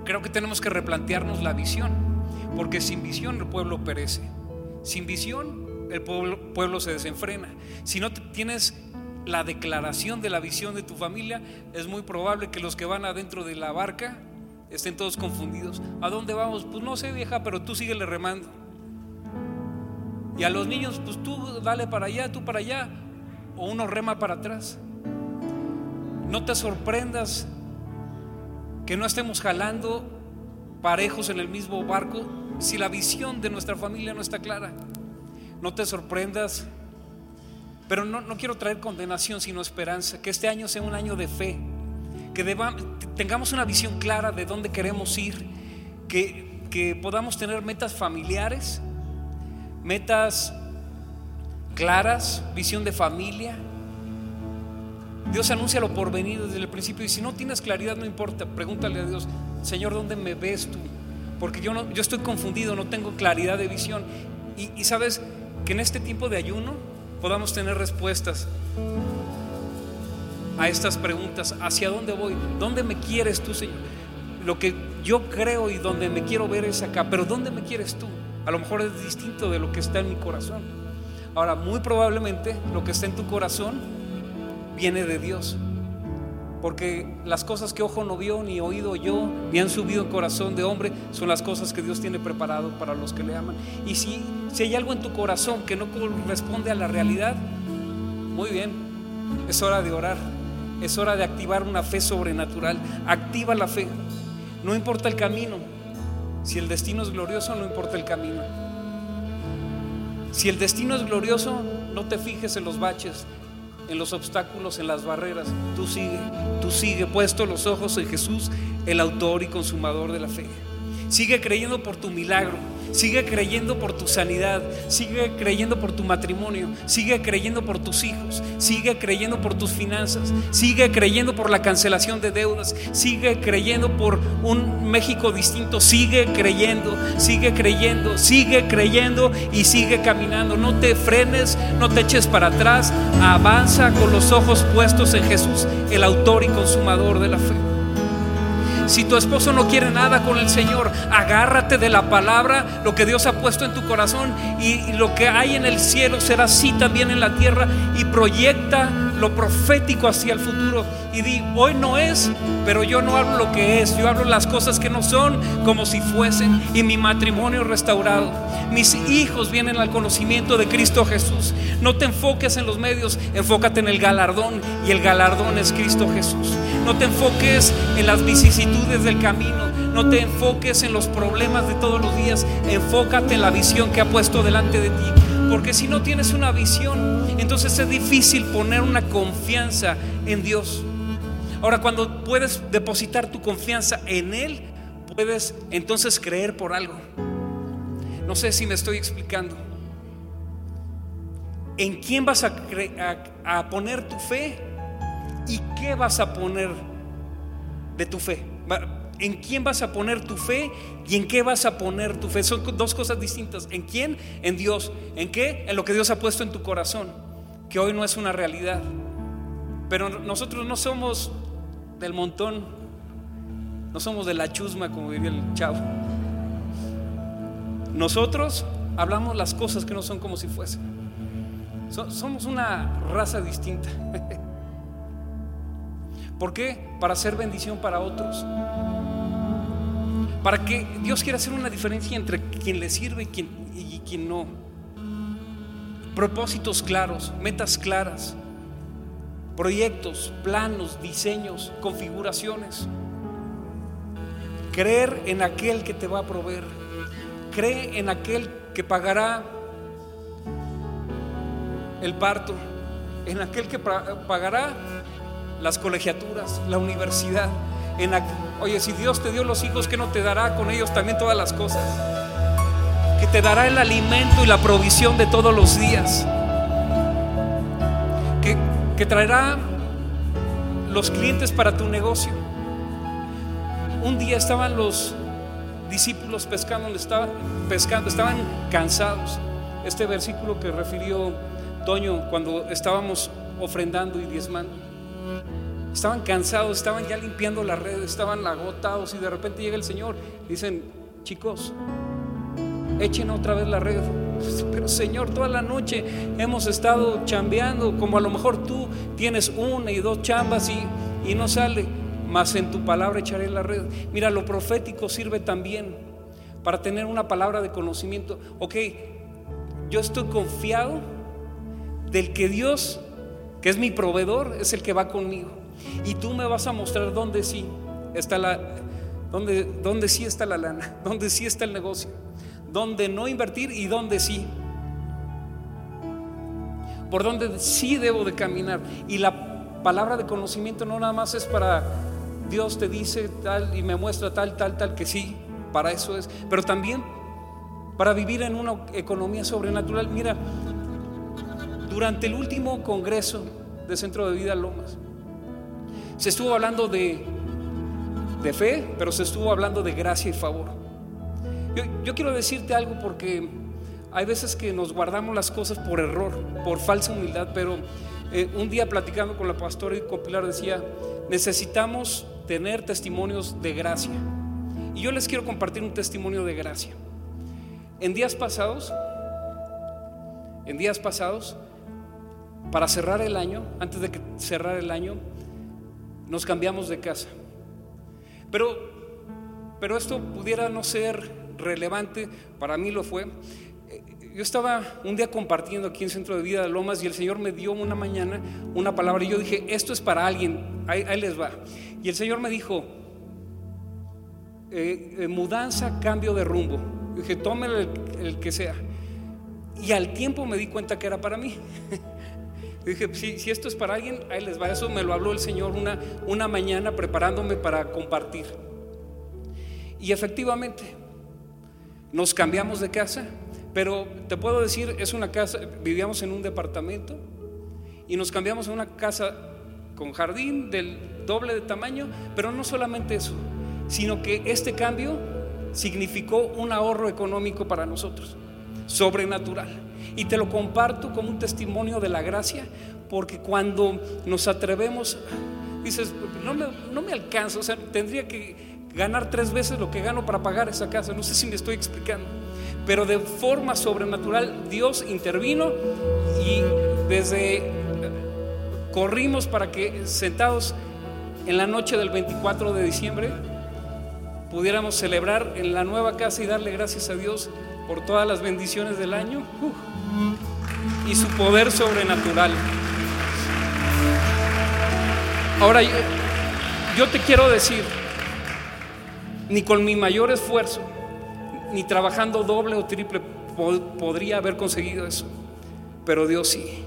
creo que tenemos que replantearnos la visión, porque sin visión el pueblo perece. Sin visión el pueblo, pueblo se desenfrena. Si no tienes la declaración de la visión de tu familia, es muy probable que los que van adentro de la barca estén todos confundidos. ¿A dónde vamos? Pues no sé, vieja, pero tú síguele remando. Y a los niños, pues tú dale para allá, tú para allá, o uno rema para atrás. No te sorprendas que no estemos jalando parejos en el mismo barco si la visión de nuestra familia no está clara. No te sorprendas pero no, quiero traer condenación, sino esperanza. Que este año sea un año de fe. Que tengamos una visión clara de dónde queremos ir. Que, que podamos tener metas familiares, metas claras, visión de familia. Dios anuncia lo por venir desde el principio. Y si no tienes claridad, no importa. Pregúntale a Dios, Señor, ¿dónde me ves tú? Porque yo, no, yo estoy confundido, no tengo claridad de visión. Y, y sabes que en este tiempo de ayuno podamos tener respuestas a estas preguntas. ¿Hacia dónde voy? ¿Dónde me quieres tú, Señor? Lo que yo creo y donde me quiero ver es acá, pero ¿dónde me quieres tú? A lo mejor es distinto de lo que está en mi corazón. Ahora, muy probablemente lo que está en tu corazón viene de Dios. Porque las cosas que ojo no vio, ni oído yo, ni han subido en corazón de hombre, son las cosas que Dios tiene preparado para los que le aman. Y si, si hay algo en tu corazón que no corresponde a la realidad, muy bien, es hora de orar, es hora de activar una fe sobrenatural. Activa la fe, no importa el camino. Si el destino es glorioso, no importa el camino. Si el destino es glorioso, no te fijes en los baches, en los obstáculos, en las barreras. Tú sigue, tú sigue puesto los ojos en Jesús, el autor y consumador de la fe. Sigue creyendo por tu milagro. Sigue creyendo por tu sanidad, sigue creyendo por tu matrimonio, sigue creyendo por tus hijos, sigue creyendo por tus finanzas, sigue creyendo por la cancelación de deudas, sigue creyendo por un México distinto, sigue creyendo, sigue creyendo, sigue creyendo y sigue caminando. No te frenes, no te eches para atrás, avanza con los ojos puestos en Jesús, el autor y consumador de la fe. Si tu esposo no quiere nada con el Señor, agárrate de la palabra, lo que Dios ha puesto en tu corazón y, lo que hay en el cielo será así también en la tierra y proyecta lo profético hacia el futuro y di, hoy no es, pero yo no hablo lo que es, yo hablo las cosas que no son como si fuesen y mi matrimonio restaurado. Mis hijos vienen al conocimiento de Cristo Jesús. No te enfoques en los medios, enfócate en el galardón y el galardón es Cristo Jesús. No te enfoques en las vicisitudes del camino, no te enfoques en los problemas de todos los días, enfócate en la visión que ha puesto delante de ti. Porque si no tienes una visión, entonces es difícil poner una confianza en Dios. Ahora, cuando puedes depositar tu confianza en Él, puedes entonces creer por algo. No sé si me estoy explicando. ¿En quién vas a, a, poner tu fe? ¿Y qué vas a poner de tu fe? ¿En quién vas a poner tu fe y en qué vas a poner tu fe? Son dos cosas distintas. ¿En quién? En Dios. ¿En qué? En lo que Dios ha puesto en tu corazón, que hoy no es una realidad. Pero nosotros no somos del montón, no somos de la chusma, como diría el chavo. Nosotros hablamos las cosas que no son como si fuesen. somos una raza distinta. [laughs] ¿Por qué? Para hacer bendición para otros. Para que Dios quiera hacer una diferencia entre quien le sirve y quien, y quien no. Propósitos claros, metas claras, proyectos, planos, diseños, configuraciones. Creer en aquel que te va a proveer. Cree en aquel que pagará el parto, en aquel que pagará las colegiaturas, la universidad. En oye, si Dios te dio los hijos, ¿qué no te dará con ellos también todas las cosas? Que te dará el alimento y la provisión de todos los días. Que, que traerá los clientes para tu negocio. Un día estaban los discípulos pescando, estaban pescando, estaban cansados. Este versículo que refirió Toño cuando estábamos ofrendando y diezmando. Estaban cansados, estaban ya limpiando la red, estaban agotados y de repente llega el Señor. Dicen, chicos, echen otra vez la red. [laughs] Pero Señor, toda la noche hemos estado chambeando, como a lo mejor tú tienes una y dos chambas y, y no sale mas en tu palabra echaré la red. Mira, lo profético sirve también para tener una palabra de conocimiento. Ok, yo estoy confiado del que Dios, que es mi proveedor, es el que va conmigo. Y tú me vas a mostrar dónde sí está la, dónde, dónde sí está la lana, [laughs] dónde sí está el negocio, dónde no invertir y dónde sí. Por dónde sí debo de caminar. Y la palabra de conocimiento no nada más es para Dios te dice tal y me muestra tal, tal, tal, que sí, para eso es. Pero también para vivir en una economía sobrenatural. Mira, durante el último congreso de Centro de Vida Lomas, se estuvo hablando de, de fe, pero se estuvo hablando de gracia y favor. Yo, yo quiero decirte algo porque hay veces que nos guardamos las cosas por error, por falsa humildad, pero eh, un día platicando con la pastora y con Pilar decía, necesitamos tener testimonios de gracia. Y yo les quiero compartir un testimonio de gracia. En días pasados, en días pasados, para cerrar el año, antes de que cerrar el año, nos cambiamos de casa. Pero, pero esto pudiera no ser relevante, para mí lo fue yo estaba un día compartiendo aquí en Centro de Vida de Lomas y el Señor me dio una mañana una palabra y yo dije, esto es para alguien, ahí, les va. Y el Señor me dijo, eh, eh, mudanza, cambio de rumbo. dije, tómelo el, que sea. Y al tiempo me di cuenta que era para mí. [laughs] dije, si, si, esto es para alguien, ahí les va. Eso me lo habló el Señor una, una mañana preparándome para compartir. Y efectivamente, nos cambiamos de casa pero te puedo decir, es una casa, vivíamos en un departamento y nos cambiamos a una casa con jardín del doble de tamaño, pero no solamente eso, sino que este cambio significó un ahorro económico para nosotros, sobrenatural. Y te lo comparto como un testimonio de la gracia, porque cuando nos atrevemos, dices, no me, no me alcanza, o sea, tendría que ganar tres veces lo que gano para pagar esa casa, no sé si me estoy explicando. Pero de forma sobrenatural Dios intervino y desde corrimos para que sentados en la noche del 24 de diciembre pudiéramos celebrar en la nueva casa y darle gracias a Dios por todas las bendiciones del año y su poder sobrenatural. Ahora yo, yo te quiero decir, ni con mi mayor esfuerzo, ni trabajando doble o triple podría haber conseguido eso, pero Dios sí.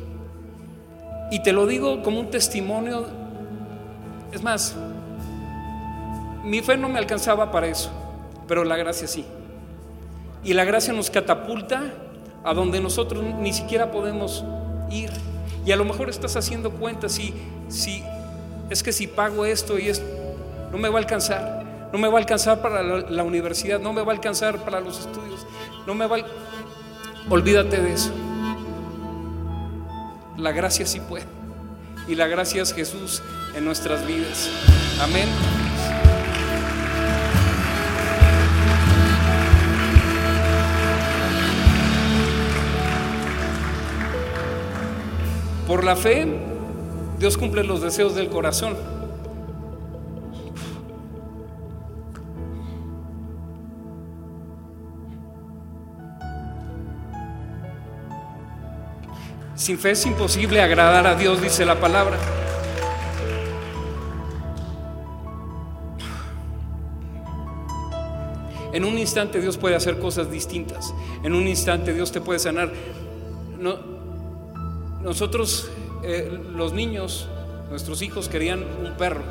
Y te lo digo como un testimonio, es más, mi fe no me alcanzaba para eso, pero la gracia sí. Y la gracia nos catapulta a donde nosotros ni siquiera podemos ir. Y a lo mejor estás haciendo cuentas si, si es que si pago esto y esto, no me va a alcanzar. No me va a alcanzar para la, universidad, no me va a alcanzar para los estudios, no me va a... Olvídate de eso. La gracia sí puede. Y la gracia es Jesús en nuestras vidas. Amén. Por la fe, Dios cumple los deseos del corazón. Sin fe es imposible agradar a Dios, dice la palabra. En un instante Dios puede hacer cosas distintas. En un instante Dios te puede sanar. No, nosotros, eh, los niños, nuestros hijos querían un perro.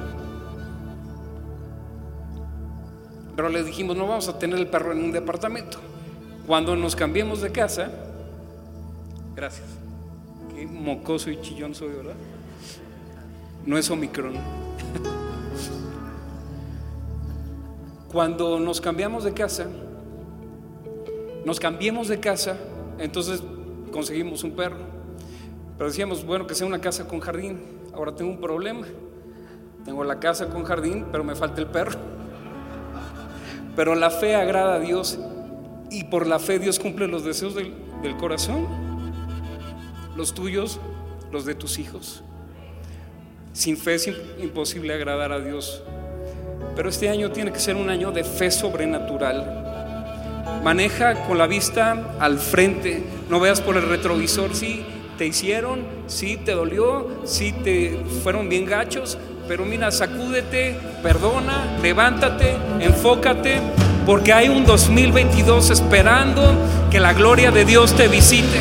Pero les dijimos, no vamos a tener el perro en un departamento. Cuando nos cambiemos de casa, gracias. Qué mocoso y chillón soy, ¿verdad? No es Omicron. [laughs] Cuando nos cambiamos de casa, nos cambiemos de casa, entonces conseguimos un perro. Pero decíamos, bueno, que sea una casa con jardín. Ahora tengo un problema. Tengo la casa con jardín, pero me falta el perro. [laughs] Pero la fe agrada a Dios y por la fe Dios cumple los deseos del, del corazón, los tuyos, los de tus hijos. Sin fe es imposible agradar a Dios. Pero este año tiene que ser un año de fe sobrenatural. Maneja con la vista al frente, no veas por el retrovisor, sí, te hicieron, sí, te dolió, sí, te fueron bien gachos, pero mira, sacúdete, perdona, levántate, enfócate, porque hay un 2022 esperando que la gloria de Dios te visite.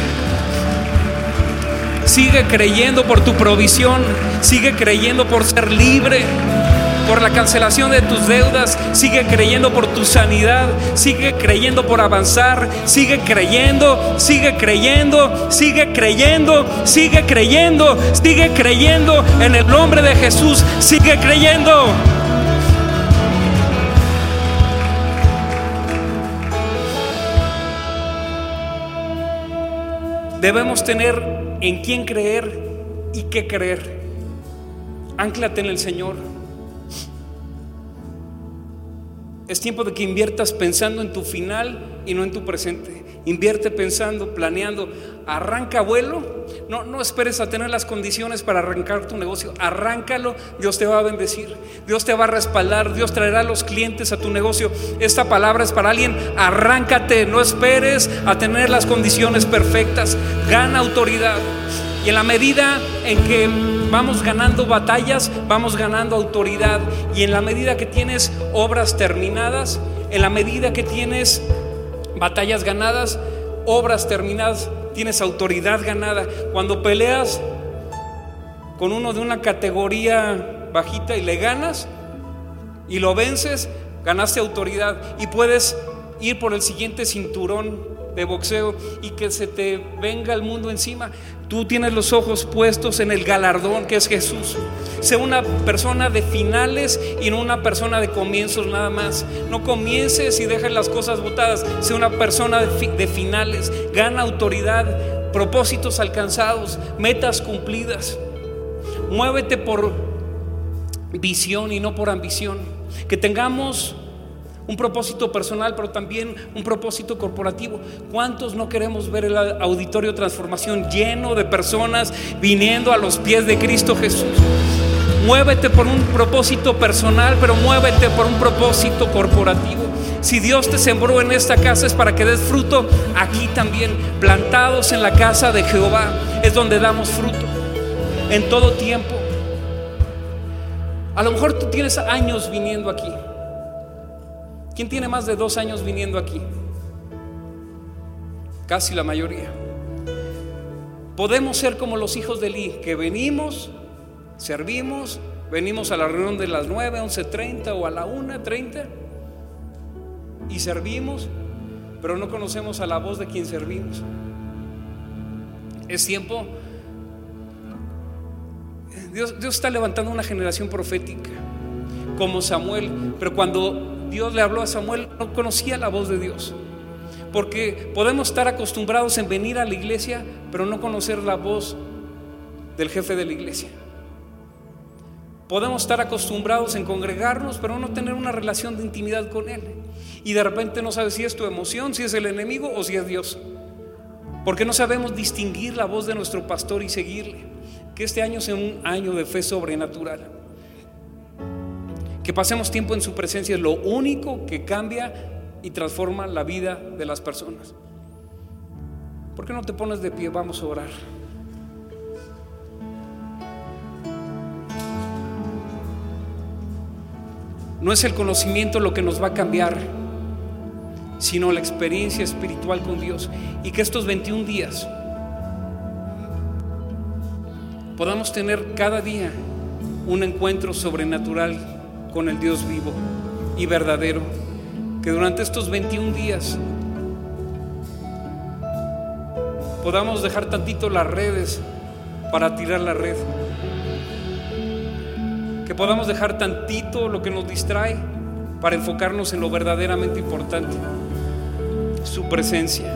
Sigue creyendo por tu provisión, sigue creyendo por ser libre por la cancelación de tus deudas, sigue creyendo por tu sanidad, sigue creyendo por avanzar, sigue creyendo, sigue creyendo, sigue creyendo, sigue creyendo, sigue creyendo en el nombre de Jesús, sigue creyendo. Debemos tener en quién creer y qué creer. Anclate en el Señor. Es tiempo de que inviertas pensando en tu final y no en tu presente. Invierte pensando, planeando. Arranca vuelo. No, no esperes a tener las condiciones para arrancar tu negocio. Arráncalo. Dios te va a bendecir. Dios te va a respaldar. Dios traerá los clientes a tu negocio. Esta palabra es para alguien. Arráncate. No esperes a tener las condiciones perfectas. Gana autoridad. Y en la medida en que vamos ganando batallas, vamos ganando autoridad. Y en la medida que tienes obras terminadas, en la medida que tienes batallas ganadas, obras terminadas, tienes autoridad ganada. Cuando peleas con uno de una categoría bajita y le ganas y lo vences, ganaste autoridad y puedes ir por el siguiente cinturón de boxeo y que se te venga el mundo encima. Tú tienes los ojos puestos en el galardón que es Jesús. Sé una persona de finales y no una persona de comienzos nada más. No comiences y dejes las cosas botadas. Sé una persona de, de finales. Gana autoridad, propósitos alcanzados, metas cumplidas. Muévete por visión y no por ambición. Que tengamos un propósito personal, pero también un propósito corporativo. ¿Cuántos no queremos ver el auditorio transformación lleno de personas viniendo a los pies de Cristo Jesús? Muévete por un propósito personal, pero muévete por un propósito corporativo. Si Dios te sembró en esta casa es para que des fruto aquí también. Plantados en la casa de Jehová es donde damos fruto. En todo tiempo. A lo mejor tú tienes años viniendo aquí. ¿Quién tiene más de dos años viniendo aquí? Casi la mayoría. Podemos ser como los hijos de Eli, que venimos, servimos, venimos a la reunión de las 9, 11.30 o a la 1.30 y servimos, pero no conocemos a la voz de quien servimos. Es tiempo Dios, Dios está levantando una generación profética como Samuel, pero cuando Dios le habló a Samuel no conocía la voz de Dios. Porque podemos estar acostumbrados en venir a la iglesia, pero no conocer la voz del jefe de la iglesia. Podemos estar acostumbrados en congregarnos, pero no tener una relación de intimidad con Él. Y de repente no sabes si es tu emoción, si es el enemigo o si es Dios. Porque no sabemos distinguir la voz de nuestro pastor y seguirle. Que este año sea un año de fe sobrenatural. Que pasemos tiempo en su presencia es lo único que cambia y transforma la vida de las personas. ¿Por qué no te pones de pie? Vamos a orar. No es el conocimiento lo que nos va a cambiar, sino la experiencia espiritual con Dios. Y que estos 21 días podamos tener cada día un encuentro sobrenatural con el Dios vivo y verdadero. Que durante estos 21 días podamos dejar tantito las redes para tirar la red que podamos dejar tantito lo que nos distrae para enfocarnos en lo verdaderamente importante, su presencia.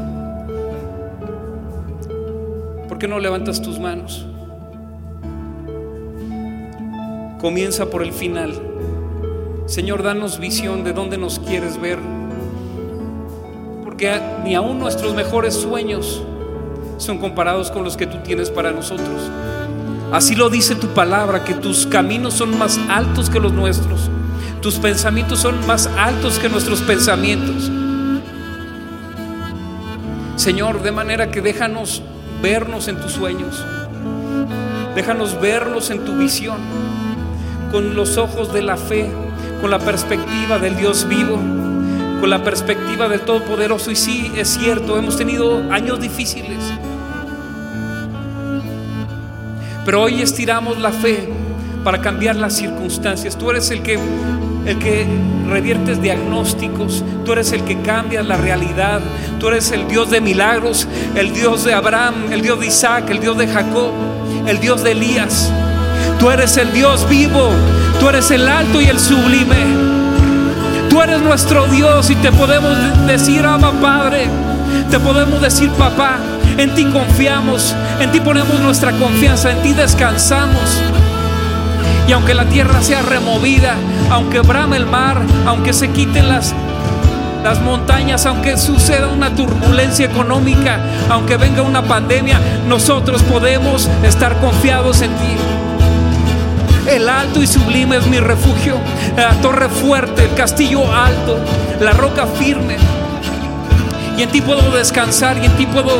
¿Por qué no levantas tus manos? Comienza por el final. Señor, danos visión de dónde nos quieres ver. Porque ni aún nuestros mejores sueños son comparados con los que tú tienes para nosotros. Así lo dice tu palabra, que tus caminos son más altos que los nuestros. Tus pensamientos son más altos que nuestros pensamientos. Señor, de manera que déjanos vernos en tus sueños. Déjanos vernos en tu visión, con los ojos de la fe, con la perspectiva del Dios vivo, con la perspectiva del Todopoderoso. Y sí, es cierto, hemos tenido años difíciles pero hoy estiramos la fe para cambiar las circunstancias. Tú eres el que el que reviertes diagnósticos, tú eres el que cambia la realidad, tú eres el Dios de milagros, el Dios de Abraham, el Dios de Isaac, el Dios de Jacob, el Dios de Elías. Tú eres el Dios vivo, tú eres el alto y el sublime. Tú eres nuestro Dios y te podemos decir, ama Padre, te podemos decir, papá, en ti confiamos, en ti ponemos nuestra confianza, en ti descansamos. Y aunque la tierra sea removida, aunque brame el mar, aunque se quiten las, las montañas, aunque suceda una turbulencia económica, aunque venga una pandemia, nosotros podemos estar confiados en ti. El alto y sublime es mi refugio, la torre fuerte, el castillo alto, la roca firme. Y en ti puedo descansar y en ti puedo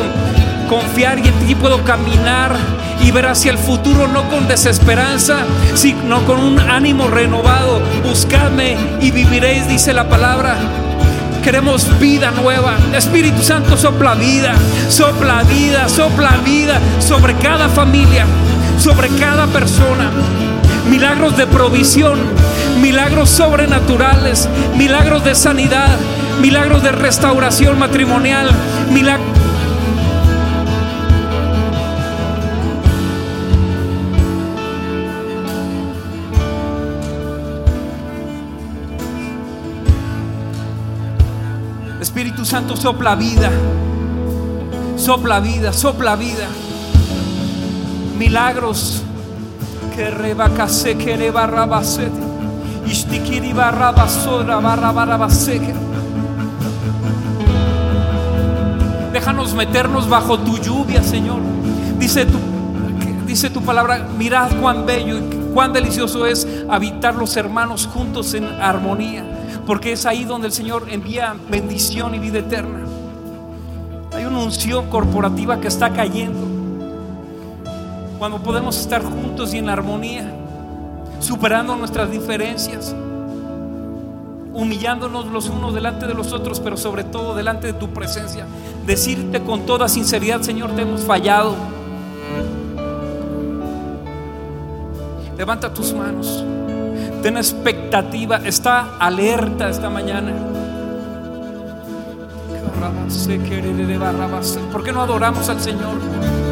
confiar y en ti puedo caminar y ver hacia el futuro no con desesperanza, sino con un ánimo renovado. Buscadme y viviréis, dice la palabra. Queremos vida nueva. Espíritu Santo sopla vida, sopla vida, sopla vida sobre cada familia, sobre cada persona. Milagros de provisión, milagros sobrenaturales, milagros de sanidad, milagros de restauración matrimonial, milagros Espíritu Santo sopla vida, sopla vida, sopla vida. Milagros que que. Déjanos meternos bajo tu lluvia, Señor. Dice tu, dice tu palabra, mirad cuán bello y cuán delicioso es habitar los hermanos juntos en armonía porque es ahí donde el Señor envía bendición y vida eterna. Hay una unción corporativa que está cayendo. Cuando podemos estar juntos y en armonía, superando nuestras diferencias, humillándonos los unos delante de los otros, pero sobre todo delante de tu presencia. Decirte con toda sinceridad, Señor, te hemos fallado. Levanta tus manos. Ten expectativa, está alerta esta mañana. ¿Por qué no adoramos al Señor?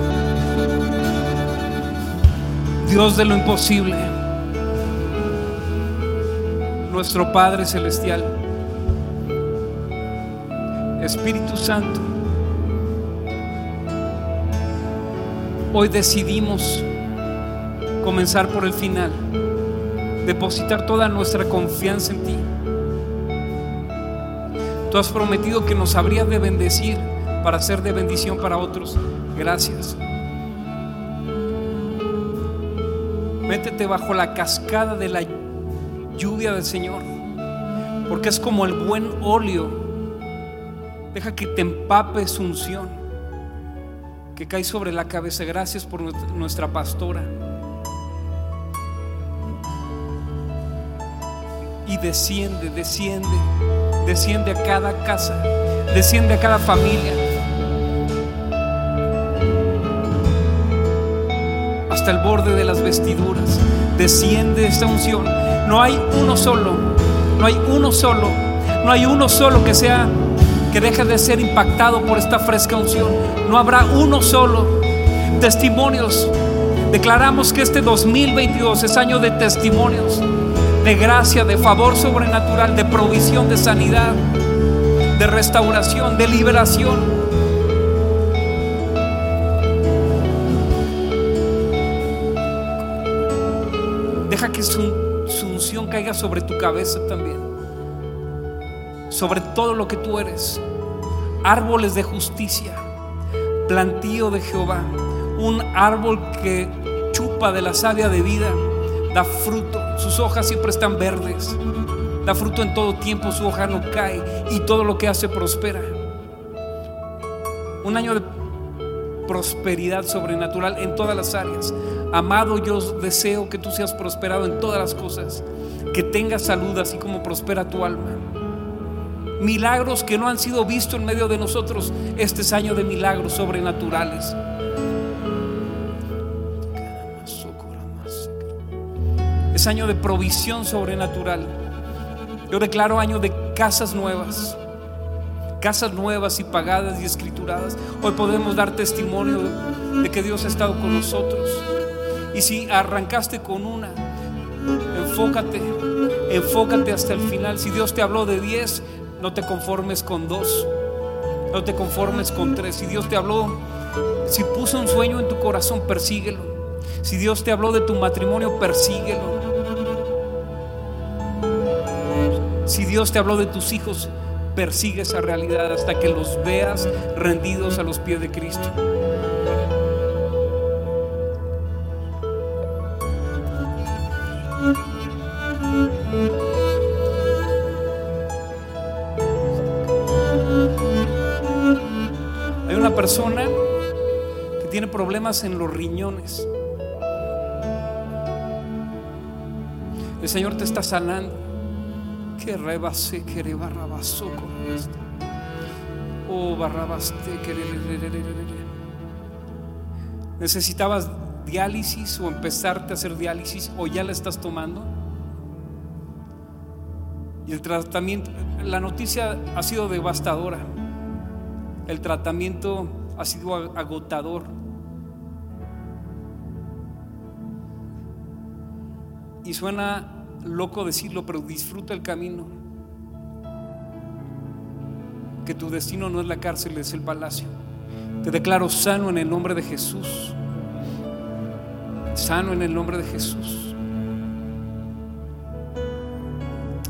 Dios de lo imposible, nuestro Padre Celestial, Espíritu Santo, hoy decidimos comenzar por el final, depositar toda nuestra confianza en ti. Tú has prometido que nos habrías de bendecir para ser de bendición para otros. Gracias. Métete bajo la cascada de la lluvia del Señor, porque es como el buen óleo. Deja que te empape su unción, que cae sobre la cabeza. Gracias por nuestra pastora. Y desciende, desciende, desciende a cada casa, desciende a cada familia. Hasta el borde de las vestiduras. Desciende esta unción. No hay uno solo, no hay uno solo, no hay uno solo que sea que deje de ser impactado por esta fresca unción. No habrá uno solo. Testimonios. Declaramos que este 2022 es año de testimonios, de gracia, de favor sobrenatural, de provisión, de sanidad, de restauración, de liberación. Que su, unción caiga sobre tu cabeza también. Sobre todo lo que tú eres. Árboles de justicia. Plantío de Jehová. Un árbol que chupa de la savia de vida. Da fruto. Sus hojas siempre están verdes. Da fruto en todo tiempo. Su hoja no cae. Y todo lo que hace prospera. Un año de prosperidad sobrenatural en todas las áreas. Amado, yo deseo que tú seas prosperado en todas las cosas, que tengas salud así como prospera tu alma. Milagros que no han sido vistos en medio de nosotros. Este es año de milagros sobrenaturales. Es año de provisión sobrenatural. Yo declaro año de casas nuevas casas nuevas y pagadas y escrituradas. Hoy podemos dar testimonio de que Dios ha estado con nosotros. Y si arrancaste con una, enfócate, enfócate hasta el final. Si Dios te habló de 10, no te conformes con dos, no te conformes con tres. Si Dios te habló, si puso un sueño en tu corazón, persíguelo. Si Dios te habló de tu matrimonio, persíguelo. Si Dios te habló de tus hijos, persigue esa realidad hasta que los veas rendidos a los pies de Cristo. Problemas en los riñones. El Señor te está sanando. Que rebase, que barrabaso con esto. Oh, barrabaste, que Necesitabas diálisis o empezarte a hacer diálisis o ya la estás tomando. Y el tratamiento, la noticia ha sido devastadora. El tratamiento ha sido agotador. Suena loco decirlo, pero disfruta el camino. Que tu destino no es la cárcel, es el palacio. Te declaro sano en el nombre de Jesús. Sano en el nombre de Jesús.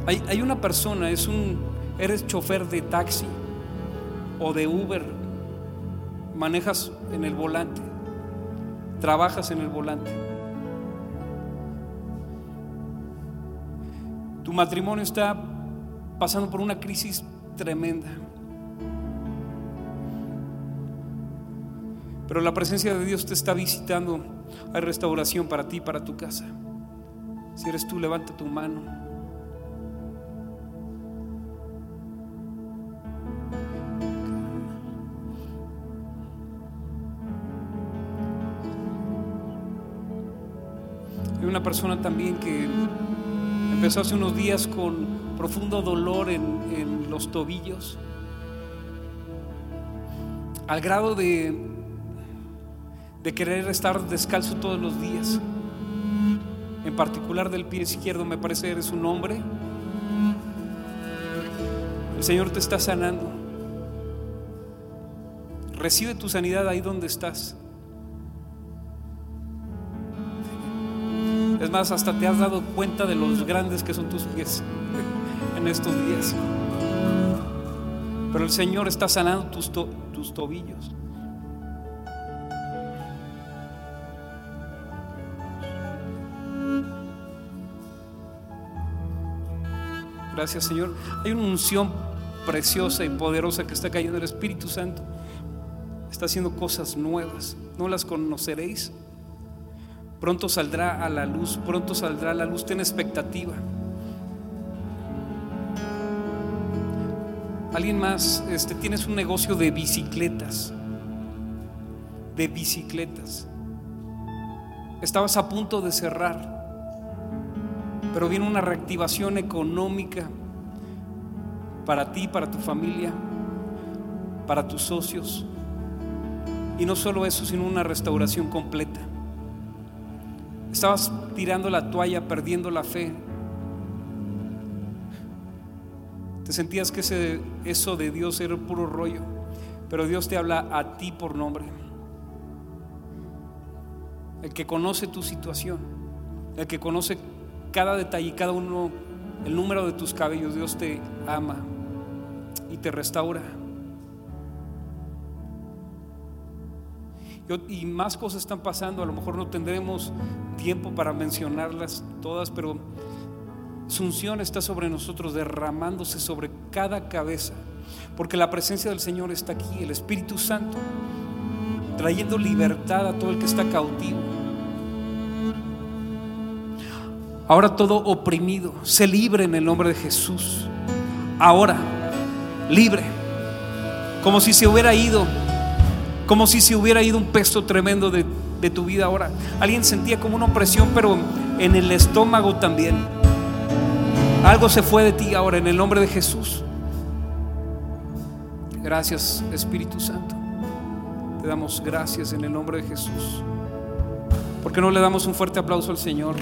Hay, hay una persona, es un, eres chofer de taxi o de Uber, manejas en el volante, trabajas en el volante. Tu matrimonio está pasando por una crisis tremenda. Pero la presencia de Dios te está visitando. Hay restauración para ti, para tu casa. Si eres tú, levanta tu mano. Hay una persona también que Empezó hace unos días con profundo dolor en, los tobillos, al grado de, de querer estar descalzo todos los días. en particular del pie izquierdo, me parece que eres un hombre. El Señor te está sanando. Recibe tu sanidad ahí donde estás. Más, hasta te has dado cuenta de los grandes que son tus pies en estos días. Pero el Señor está sanando tus, tus tobillos. Gracias Señor. Hay una unción preciosa y poderosa que está cayendo. El Espíritu Santo está haciendo cosas nuevas. No las conoceréis. Pronto saldrá a la luz. Pronto saldrá a la luz. Ten expectativa. Alguien más, este, tienes un negocio de bicicletas. De bicicletas. Estabas a punto de cerrar pero viene una reactivación económica para ti, para tu familia, para tus socios. Y no solo eso, sino una restauración completa. Estabas tirando la toalla, perdiendo la fe. Te sentías que ese, eso de Dios era puro rollo, pero Dios te habla a ti por nombre. El que conoce tu situación, el que conoce cada detalle, cada uno, el número de tus cabellos, Dios te ama y te restaura. Y más cosas están pasando, a lo mejor no tendremos tiempo para mencionarlas todas, pero su unción está sobre nosotros, derramándose sobre cada cabeza, porque la presencia del Señor está aquí, el Espíritu Santo, trayendo libertad a todo el que está cautivo Ahora todo oprimido, se libre en el nombre de Jesús. Ahora, libre. Como si se hubiera ido, como si se hubiera ido un peso tremendo de, de tu vida ahora. Alguien sentía como una opresión, pero en el estómago también. Algo se fue de ti ahora en el nombre de Jesús. Gracias Espíritu Santo. Te damos gracias en el nombre de Jesús. ¿Por qué no le damos un fuerte aplauso al Señor?